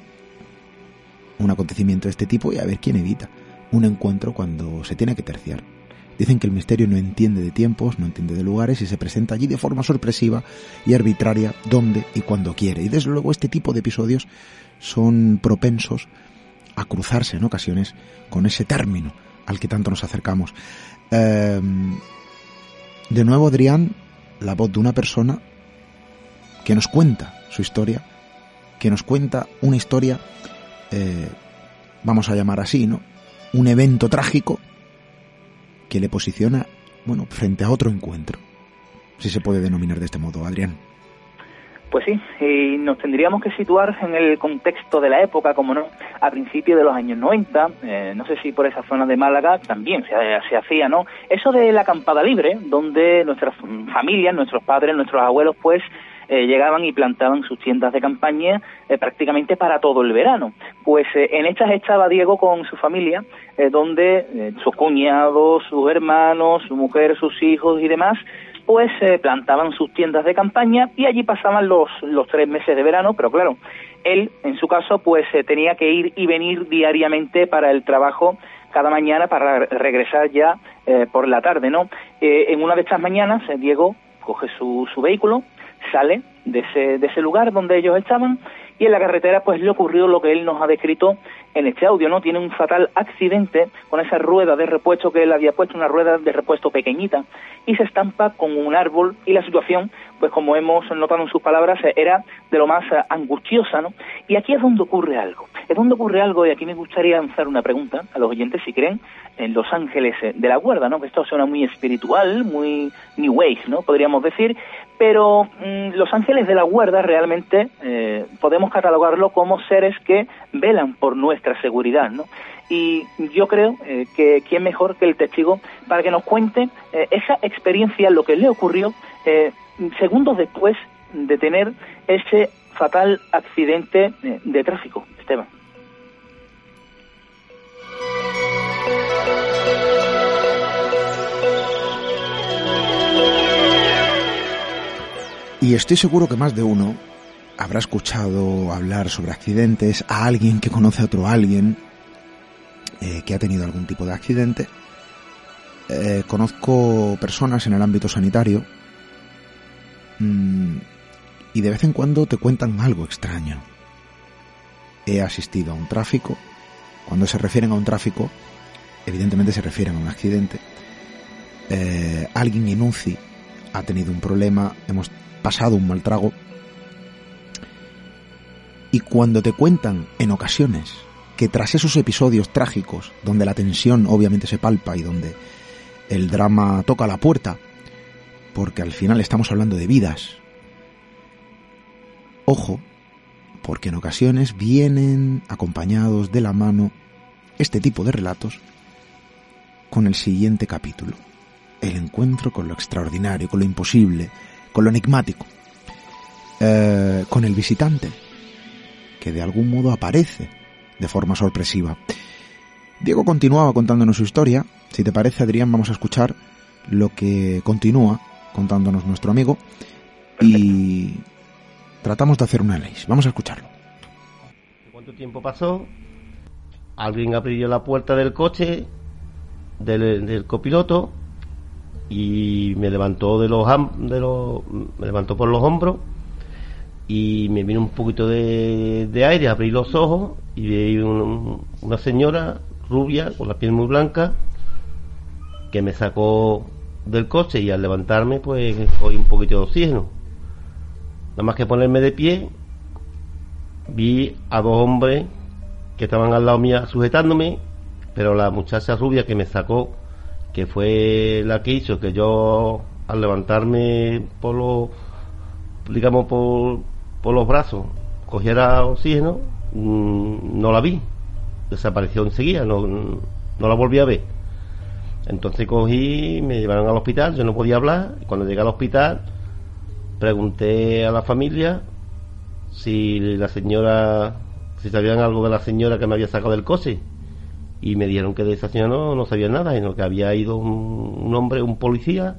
A: Un acontecimiento de este tipo y a ver quién evita un encuentro cuando se tiene que terciar. Dicen que el misterio no entiende de tiempos, no entiende de lugares y se presenta allí de forma sorpresiva y arbitraria donde y cuando quiere. Y desde luego este tipo de episodios son propensos a cruzarse en ocasiones con ese término al que tanto nos acercamos. Em, de nuevo, Adrián, la voz de una persona que nos cuenta su historia, que nos cuenta una historia, eh, vamos a llamar así, ¿no? Un evento trágico que le posiciona, bueno, frente a otro encuentro, si se puede denominar de este modo, Adrián.
E: Pues sí, y nos tendríamos que situar en el contexto de la época, como no, a principios de los años 90, eh, no sé si por esa zona de Málaga también se, hacía, ¿no? Eso de la acampada libre, donde nuestras familias, nuestros padres, nuestros abuelos, pues eh, llegaban y plantaban sus tiendas de campaña eh, prácticamente para todo el verano. Pues en estas estaba Diego con su familia, donde sus cuñados, sus hermanos, su mujer, sus hijos y demás pues eh, plantaban sus tiendas de campaña y allí pasaban los, los tres meses de verano, pero claro, él, en su caso, pues eh, tenía que ir y venir diariamente para el trabajo cada mañana para regresar ya eh, por la tarde, ¿no? en una de estas mañanas, Diego coge su, su vehículo, sale de ese, de ese lugar donde ellos estaban y en la carretera pues le ocurrió lo que él nos ha descrito en este audio, ¿no? Tiene un fatal accidente con esa rueda de repuesto que él había puesto, una rueda de repuesto pequeñita, y se estampa con un árbol y la situación, pues como hemos notado en sus palabras, era de lo más angustiosa, ¿no? Y aquí es donde ocurre algo, es donde ocurre algo y aquí me gustaría lanzar una pregunta a los oyentes si creen en los ángeles de la guarda, ¿no? Que esto suena muy espiritual, muy New Age, ¿no? Podríamos decir, pero mm, los ángeles de la guarda realmente eh, podemos catalogarlo como seres que velan por nuestra seguridad, ¿no? Y yo creo eh, que quién mejor que el testigo para que nos cuente eh, esa experiencia, lo que le ocurrió segundos después de tener ese fatal accidente de tráfico, Esteban.
A: Y estoy seguro que más de uno habrá escuchado hablar sobre accidentes a alguien que conoce a otro alguien eh, que ha tenido algún tipo de accidente. Eh, conozco personas en el ámbito sanitario mm, y de vez en cuando te cuentan algo extraño. He asistido a un tráfico. Cuando se refieren a un tráfico, evidentemente se refieren a un accidente. Eh, alguien en UCI ha tenido un problema, hemos pasado un mal trago. Y cuando te cuentan en ocasiones que tras esos episodios trágicos, donde la tensión obviamente se palpa y donde el drama toca la puerta, porque al final estamos hablando de vidas, ojo, porque en ocasiones vienen acompañados de la mano este tipo de relatos con el siguiente capítulo, el encuentro con lo extraordinario, con lo imposible, con lo enigmático, eh, con el visitante, que de algún modo aparece de forma sorpresiva. Diego continuaba contándonos su historia. Si te parece, Adrián, vamos a escuchar lo que continúa contándonos nuestro amigo y tratamos de hacer una ley. Vamos a escucharlo.
G: ¿Cuánto tiempo pasó? Alguien abrió la puerta del coche del copiloto y me levantó de los, de los me levantó por los hombros y me vino un poquito de, aire, abrí los ojos y vi una señora rubia con la piel muy blanca que me sacó del coche y al levantarme pues cogí un poquito de oxígeno. Nada más que ponerme de pie, vi a dos hombres que estaban al lado mía sujetándome, pero la muchacha rubia que me sacó, que fue la que hizo que yo al levantarme por los, digamos por, por los brazos, cogiera oxígeno, mm, no la vi, desapareció enseguida, no, no la volví a ver. Entonces cogí, me llevaron al hospital, yo no podía hablar, cuando llegué al hospital pregunté a la familia si la señora, si sabían algo de la señora que me había sacado del coche. Y me dijeron que de esa señora no, no sabía nada, sino que había ido un, hombre, un policía,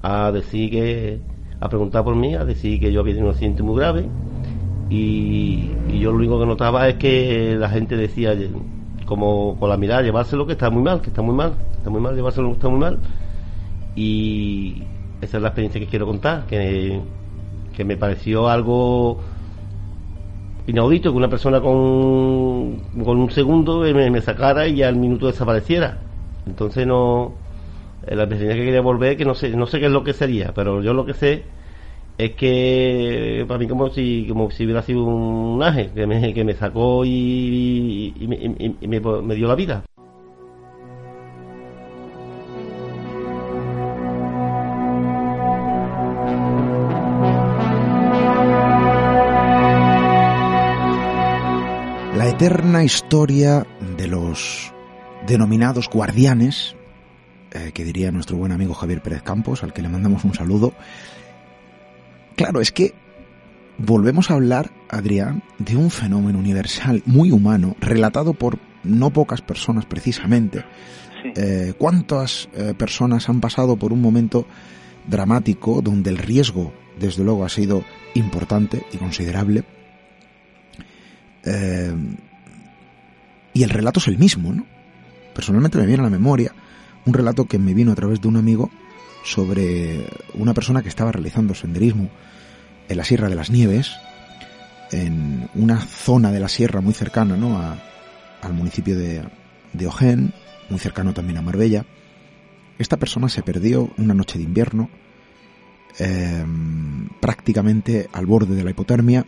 G: a decir que, a preguntar por mí, a decir que yo había tenido un accidente muy grave. Y, y yo lo único que notaba es que la gente decía, como con la mirada, llevárselo que está muy mal, que está muy mal, está muy mal, llevárselo que está muy mal. Y esa es la experiencia que quiero contar, que, que me pareció algo inaudito que una persona con, con un segundo me, sacara y al minuto desapareciera. Entonces no, la experiencia que quería volver, que no sé, no sé qué es lo que sería, pero yo lo que sé es que para mí como si como si hubiera sido un ángel que me, que me sacó y, me dio la vida.
A: Eterna historia de los denominados guardianes, eh, que diría nuestro buen amigo Javier Pérez Campos, al que le mandamos un saludo, Claro, es que volvemos a hablar, Adrián, de un fenómeno universal, muy humano, relatado por no pocas personas precisamente. Eh, ¿Cuántas eh, personas han pasado por un momento dramático donde el riesgo, desde luego, ha sido importante y considerable? Eh, y el relato es el mismo, ¿no? Personalmente me viene a la memoria un relato que me vino a través de un amigo sobre una persona que estaba realizando senderismo en la Sierra de las Nieves, en una zona de la sierra muy cercana ¿no? al municipio de, de Ojén, muy cercano también a Marbella. Esta persona se perdió una noche de invierno, em, prácticamente al borde de la hipotermia,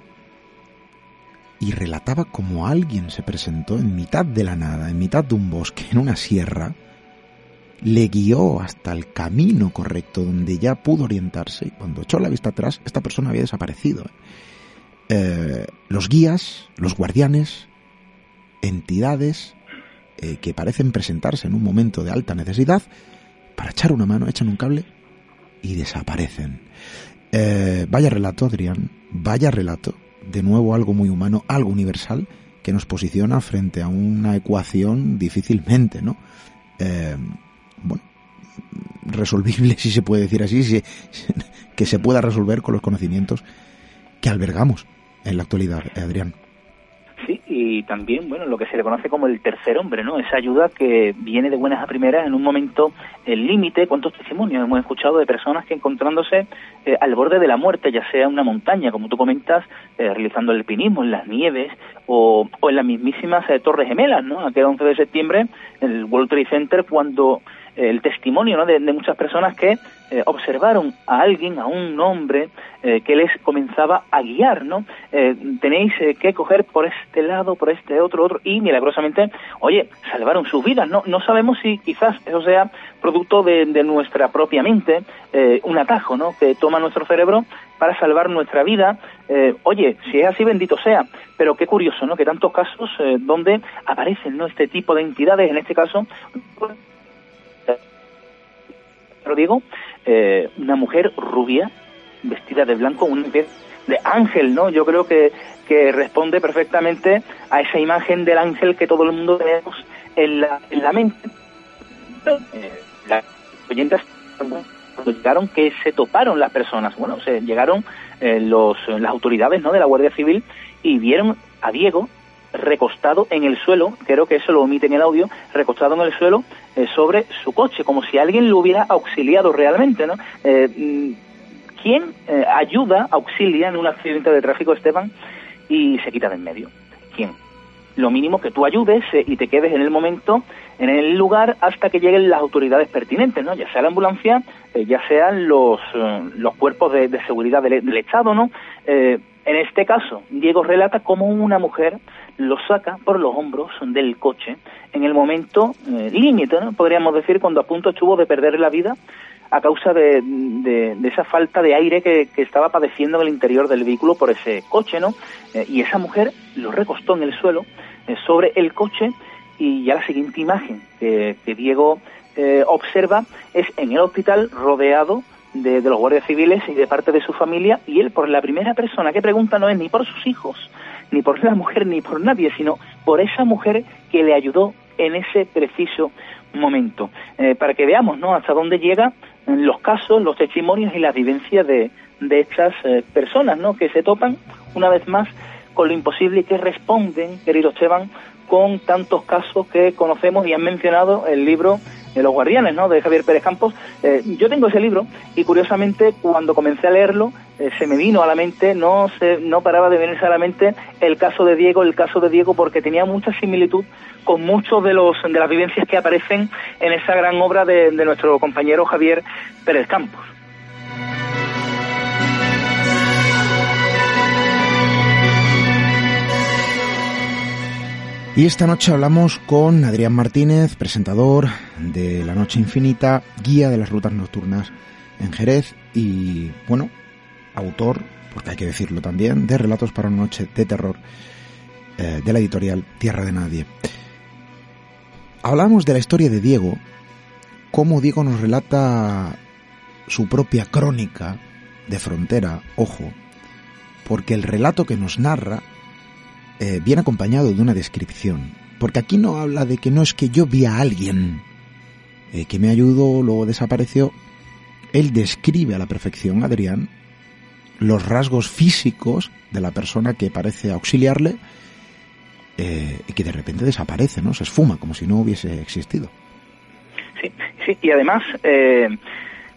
A: y relataba como alguien se presentó en mitad de la nada, en mitad de un bosque, en una sierra, le guió hasta el camino correcto donde ya pudo orientarse y cuando echó la vista atrás esta persona había desaparecido. Eh, los guías, los guardianes, entidades eh, que parecen presentarse en un momento de alta necesidad para echar una mano, echan un cable y desaparecen. Eh, vaya relato, Adrián, vaya relato, de nuevo algo muy humano, algo universal que nos posiciona frente a una ecuación difícilmente, ¿no? bueno, resolvible, si se puede decir así, si, que se pueda resolver con los conocimientos que albergamos en la actualidad, eh, Adrián.
E: Sí, y también, bueno, lo que se le conoce como el tercer hombre, ¿no? Esa ayuda que viene de buenas a primeras en un momento el límite. ¿Cuántos testimonios hemos escuchado de personas que encontrándose eh, al borde de la muerte, ya sea una montaña, como tú comentas, eh, realizando el alpinismo en las nieves o, o en las mismísimas Torres Gemelas, ¿no? Aquel 11 de septiembre, en el World Trade Center, cuando el testimonio ¿no? de, muchas personas que eh, observaron a alguien, a un hombre, eh, que les comenzaba a guiar, ¿no? Eh, tenéis que coger por este lado, por este otro, otro, y milagrosamente, oye, salvaron sus vidas, ¿no? No sabemos si quizás eso sea producto de, nuestra propia mente, un atajo, ¿no? Que toma nuestro cerebro para salvar nuestra vida. oye, si es así, bendito sea. Pero qué curioso, ¿no? Que tantos casos donde aparecen, ¿no? Este tipo de entidades, en este caso, Diego, eh, una mujer rubia, vestida de blanco, un de ángel, ¿no? Yo creo que, que responde perfectamente a esa imagen del ángel que todo el mundo tenemos en la, en la mente. Eh, las cuando llegaron que se toparon las personas, bueno, se llegaron eh, los, las autoridades ¿no? de la Guardia Civil y vieron a Diego recostado en el suelo, creo que eso lo omite en el audio, recostado en el suelo eh, sobre su coche, como si alguien lo hubiera auxiliado realmente, ¿no? Eh, mm, ¿Quién eh, ayuda, auxilia en un accidente de tráfico, Esteban, y se quita de en medio? ¿Quién? Lo mínimo que tú ayudes y te quedes en el momento en el lugar hasta que lleguen las autoridades pertinentes, ¿no? Ya sea la ambulancia, eh, ya sean los, eh, los cuerpos de, seguridad del, Estado, ¿no? Eh, en este caso, Diego relata cómo una mujer lo saca por los hombros del coche en el momento límite, ¿no? Podríamos decir, cuando a punto estuvo de perder la vida a causa de, de, esa falta de aire que, que, estaba padeciendo en el interior del vehículo por ese coche, ¿no? y esa mujer lo recostó en el suelo sobre el coche y ya la siguiente imagen que, Diego eh, observa es en el hospital rodeado de, los guardias civiles y de parte de su familia y él por la primera persona que pregunta no es ni por sus hijos, ni por la mujer, ni por nadie, sino por esa mujer que le ayudó en ese preciso momento. Eh, para que veamos ¿no? hasta dónde llegan los casos, los testimonios y las vivencias de, de estas eh, personas ¿no? que se topan una vez más con lo imposible y que responden, querido Esteban, con tantos casos que conocemos y han mencionado el libro de Los Guardianes, ¿no? de Javier Pérez Campos. Eh, yo tengo ese libro y curiosamente cuando comencé a leerlo eh, se me vino a la mente, no se, no paraba de venirse a la mente el caso de Diego, el caso de Diego porque tenía mucha similitud con muchos de los de las vivencias que aparecen en esa gran obra de nuestro compañero Javier Pérez Campos.
A: Y esta noche hablamos con Adrián Martínez, presentador de La Noche Infinita, guía de las rutas nocturnas en Jerez y, bueno, autor, porque hay que decirlo también, de Relatos para una noche de terror eh, de la editorial Tierra de Nadie. Hablamos de la historia de Diego, cómo Diego nos relata su propia crónica de frontera, ojo, porque el relato que nos narra eh, viene acompañado de una descripción. Porque aquí no habla de que no es que yo vi a alguien eh, que me ayudó, luego desapareció. Él describe a la perfección, Adrián, los rasgos físicos de la persona que parece auxiliarle eh, y que de repente desaparece, ¿no? Se esfuma como si no hubiese existido.
E: Sí, sí, y además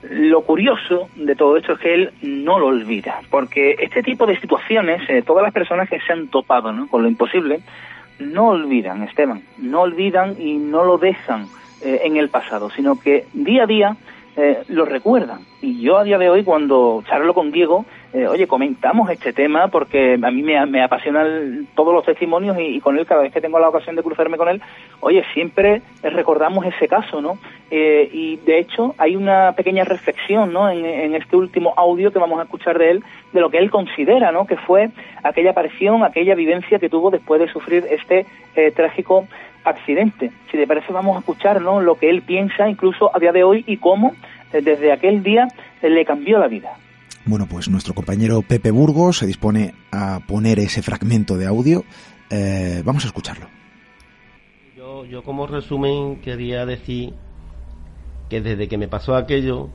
E: lo curioso de todo esto es que él no lo olvida, porque este tipo de situaciones, eh, todas las personas que se han topado con lo imposible, no olvidan, Esteban, no olvidan y no lo dejan eh, en el pasado, sino que día a día eh, lo recuerdan. Y yo a día de hoy, cuando charlo con Diego, eh, oye, comentamos este tema porque a mí me, me apasionan todos los testimonios y, con él, cada vez que tengo la ocasión de cruzarme con él, oye, siempre recordamos ese caso, ¿no? Eh, y de hecho hay una pequeña reflexión, ¿no? En, este último audio que vamos a escuchar de él, de lo que él considera, ¿no? Que fue aquella aparición, aquella vivencia que tuvo después de sufrir este trágico accidente. Si te parece, vamos a escuchar ¿no? lo que él piensa incluso a día de hoy y cómo eh, desde aquel día eh, le cambió la vida.
A: Bueno, pues nuestro compañero Pepe Burgos se dispone a poner ese fragmento de audio. Eh, vamos a escucharlo.
G: Yo, yo como resumen quería decir que desde que me pasó aquello,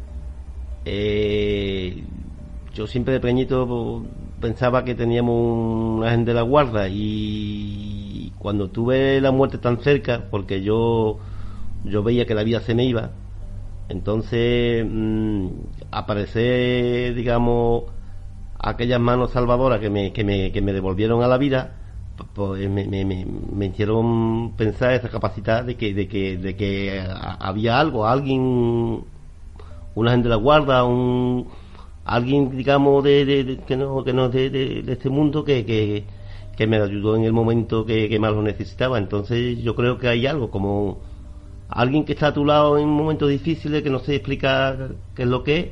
G: yo siempre de pequeñito pensaba que teníamos un agente de la guarda y cuando tuve la muerte tan cerca, porque yo, yo veía que la vida se me iba, entonces mm, aparecer, digamos, aquellas manos salvadoras que me, que me, que me devolvieron a la vida, pues me, me, me, hicieron pensar esa capacidad de que, de que, de que había algo, alguien, una gente de la guarda, un alguien digamos de, que no que no de, de, este mundo que, que, que me ayudó en el momento que, más lo necesitaba. Entonces yo creo que hay algo como alguien que está a tu lado en momentos difíciles, que no sé explicar qué es lo que es,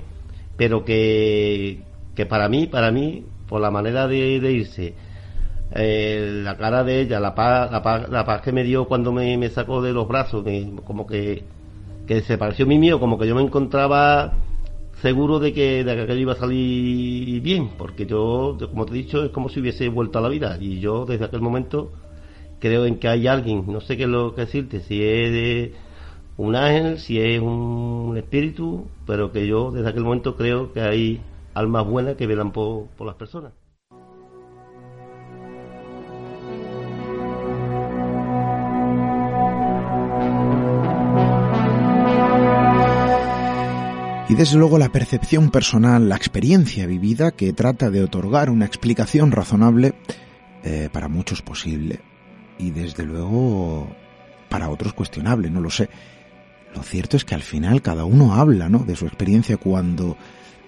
G: pero que, que para mí, para mí, por la manera de, irse, eh, la cara de ella, la paz, la paz, la paz que me dio cuando me, me sacó de los brazos, como que, que se pareció a mí mío, como que yo me encontraba seguro de que, de que aquello iba a salir bien, porque yo, como te he dicho, es como si hubiese vuelto a la vida. Y yo desde aquel momento creo en que hay alguien, no sé qué es lo que decirte, si es un ángel, si es un espíritu, pero que yo desde aquel momento creo que hay almas buenas que velan por las personas.
A: y desde luego la percepción personal, la experiencia vivida que trata de otorgar una explicación razonable, eh, para muchos posible y desde luego para otros cuestionable, no lo sé. Lo cierto es que al final cada uno habla, ¿no? De su experiencia cuando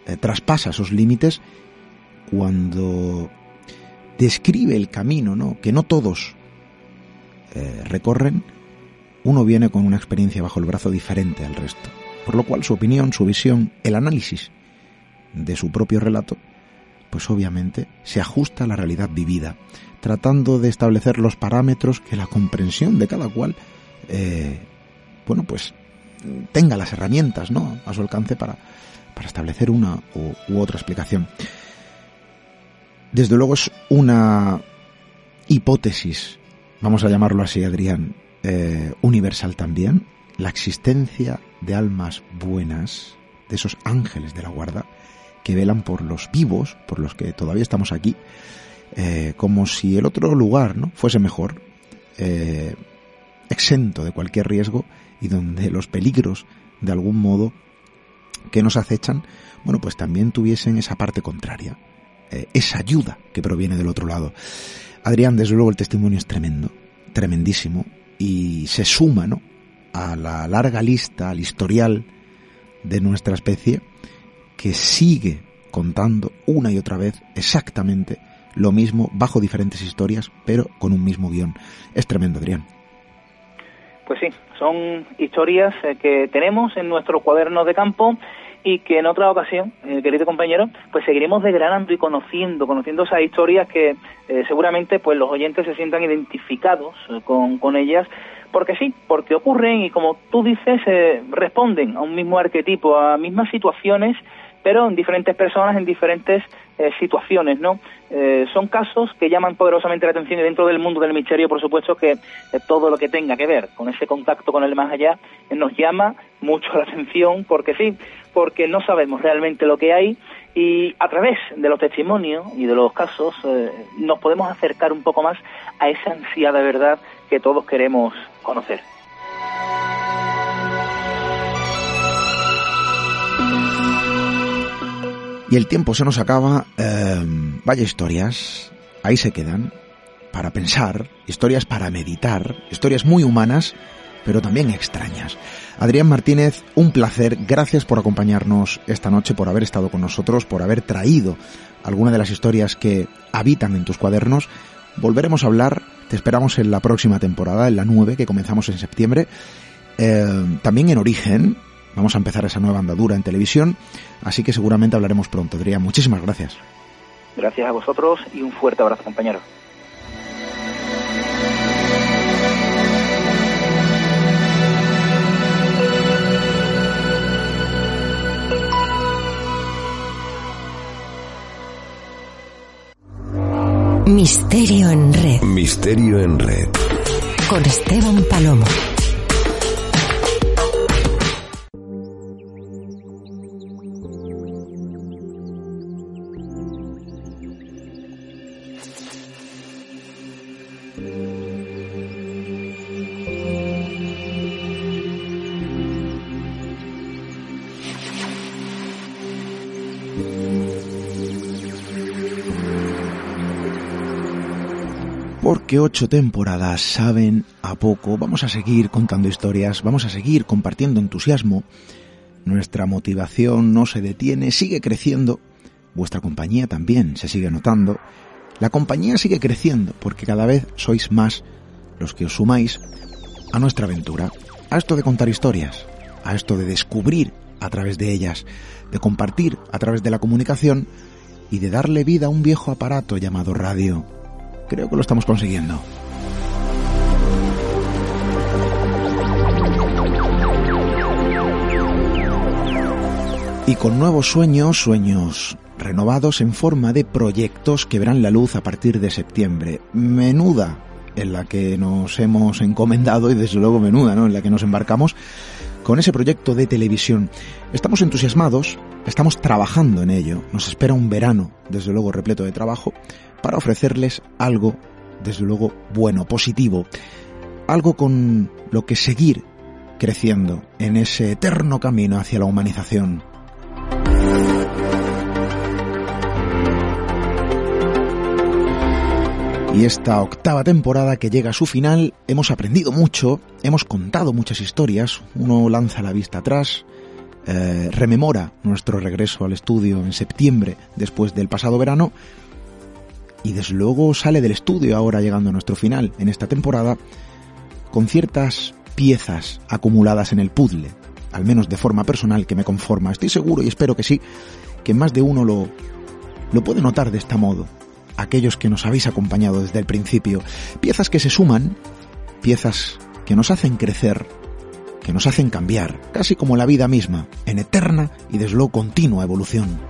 A: eh, traspasa esos límites, cuando describe el camino, ¿no? Que no todos eh, recorren, uno viene con una experiencia bajo el brazo diferente al resto. Por lo cual su opinión, su visión, el análisis de su propio relato, pues obviamente se ajusta a la realidad vivida, tratando de establecer los parámetros que la comprensión de cada cual, eh, bueno, pues tenga las herramientas, ¿no? A su alcance para, para establecer una u, otra explicación. Desde luego es una hipótesis, vamos a llamarlo así, Adrián, eh, universal también, la existencia de almas buenas, de esos ángeles de la guarda, que velan por los vivos, por los que todavía estamos aquí, eh, como si el otro lugar ¿no? fuese mejor, eh, exento de cualquier riesgo y donde los peligros, de algún modo, que nos acechan, bueno, pues también tuviesen esa parte contraria, eh, esa ayuda que proviene del otro lado. Adrián, desde luego el testimonio es tremendo, tremendísimo, y se suma, ¿no? a la larga lista, al historial de nuestra especie, que sigue contando una y otra vez exactamente lo mismo bajo diferentes historias, pero con un mismo guion. Es tremendo, Adrián.
E: Pues sí, son historias eh, que tenemos en nuestro cuaderno de campo y que en otra ocasión, eh, querido compañero, pues seguiremos desgranando y conociendo, conociendo esas historias que eh, seguramente pues los oyentes se sientan identificados con, con ellas, porque sí, porque ocurren y como tú dices, responden a un mismo arquetipo, a mismas situaciones pero en diferentes personas, en diferentes eh, situaciones, ¿no? Eh, son casos que llaman poderosamente la atención y dentro del mundo del misterio, por supuesto, que eh, todo lo que tenga que ver con ese contacto con el más allá nos llama mucho la atención, porque sí, porque no sabemos realmente lo que hay y a través de los testimonios y de los casos nos podemos acercar un poco más a esa ansiada verdad que todos queremos conocer.
A: Y el tiempo se nos acaba. Em, vaya historias, ahí se quedan, para pensar, historias para meditar, historias muy humanas, pero también extrañas. Adrián Martínez, un placer, gracias por acompañarnos esta noche, por haber estado con nosotros, por haber traído alguna de las historias que habitan en tus cuadernos. Volveremos a hablar, te esperamos en la próxima temporada, en la 9, que comenzamos en septiembre. Em, también en Origen, Vamos a empezar esa nueva andadura en televisión, así que seguramente hablaremos pronto. Adrián, muchísimas gracias.
E: Gracias a vosotros y un fuerte abrazo, compañero.
B: Misterio en red.
C: Misterio en red.
B: Con Esteban Palomo.
A: Porque ocho temporadas saben a poco. Vamos a seguir contando historias, vamos a seguir compartiendo entusiasmo. Nuestra motivación no se detiene, sigue creciendo. Vuestra compañía también se sigue notando. La compañía sigue creciendo porque cada vez sois más los que os sumáis a nuestra aventura, a esto de contar historias, a esto de descubrir a través de ellas, de compartir a través de la comunicación y de darle vida a un viejo aparato llamado radio Creo que lo estamos consiguiendo. Y con nuevos sueños, sueños renovados en forma de proyectos que verán la luz a partir de septiembre. Menuda en la que nos hemos encomendado y desde luego menuda, ¿no? En la que nos embarcamos con ese proyecto de televisión. Estamos entusiasmados, estamos trabajando en ello. Nos espera un verano, desde luego repleto de trabajo, para ofrecerles algo, desde luego, bueno, positivo, algo con lo que seguir creciendo en ese eterno camino hacia la humanización. Y esta octava temporada que llega a su final, hemos aprendido mucho, hemos contado muchas historias, uno lanza la vista atrás, eh, rememora nuestro regreso al estudio en septiembre después del pasado verano y desde luego sale del estudio ahora llegando a nuestro final en esta temporada con ciertas piezas acumuladas en el puzzle, al menos de forma personal que me conforma. Estoy seguro y espero que sí, que más de uno lo, lo puede notar de este modo aquellos que nos habéis acompañado desde el principio. Piezas que se suman, piezas que nos hacen crecer, que nos hacen cambiar, casi como la vida misma, en eterna y desde luego continua evolución.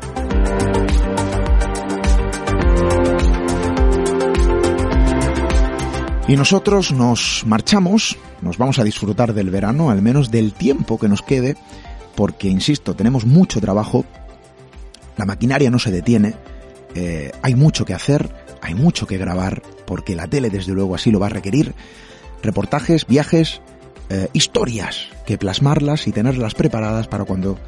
A: Y nosotros nos marchamos, nos vamos a disfrutar del verano, al menos del tiempo que nos quede, porque, insisto, tenemos mucho trabajo, la maquinaria no se detiene, eh, hay mucho que hacer, hay mucho que grabar, porque la tele desde luego así lo va a requerir. Reportajes, viajes, eh, historias, que plasmarlas y tenerlas preparadas para cuando,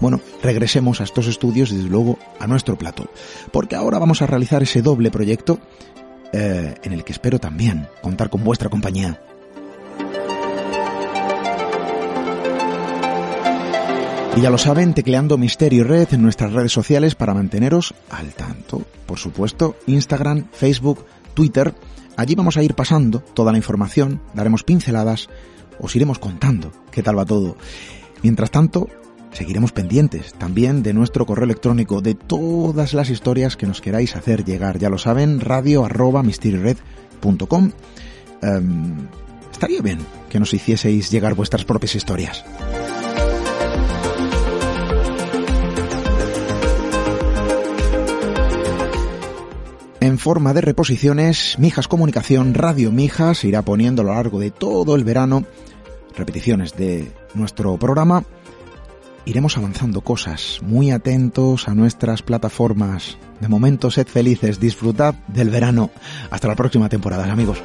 A: bueno, regresemos a estos estudios, desde luego, a nuestro plato. Porque ahora vamos a realizar ese doble proyecto eh, en el que espero también contar con vuestra compañía. Y ya lo saben, tecleando Misterio Red en nuestras redes sociales para manteneros al tanto. Por supuesto, Instagram, Facebook, Twitter. Allí vamos a ir pasando toda la información, daremos pinceladas, os iremos contando qué tal va todo. Mientras tanto, seguiremos pendientes también de nuestro correo electrónico, de todas las historias que nos queráis hacer llegar. Ya lo saben, radio. Em, estaría bien que nos hicieseis llegar vuestras propias historias. En forma de reposiciones, Mijas Comunicación, Radio Mijas irá poniendo a lo largo de todo el verano repeticiones de nuestro programa. Iremos avanzando cosas, muy atentos a nuestras plataformas. De momento, sed felices, disfrutad del verano. Hasta la próxima temporada, amigos.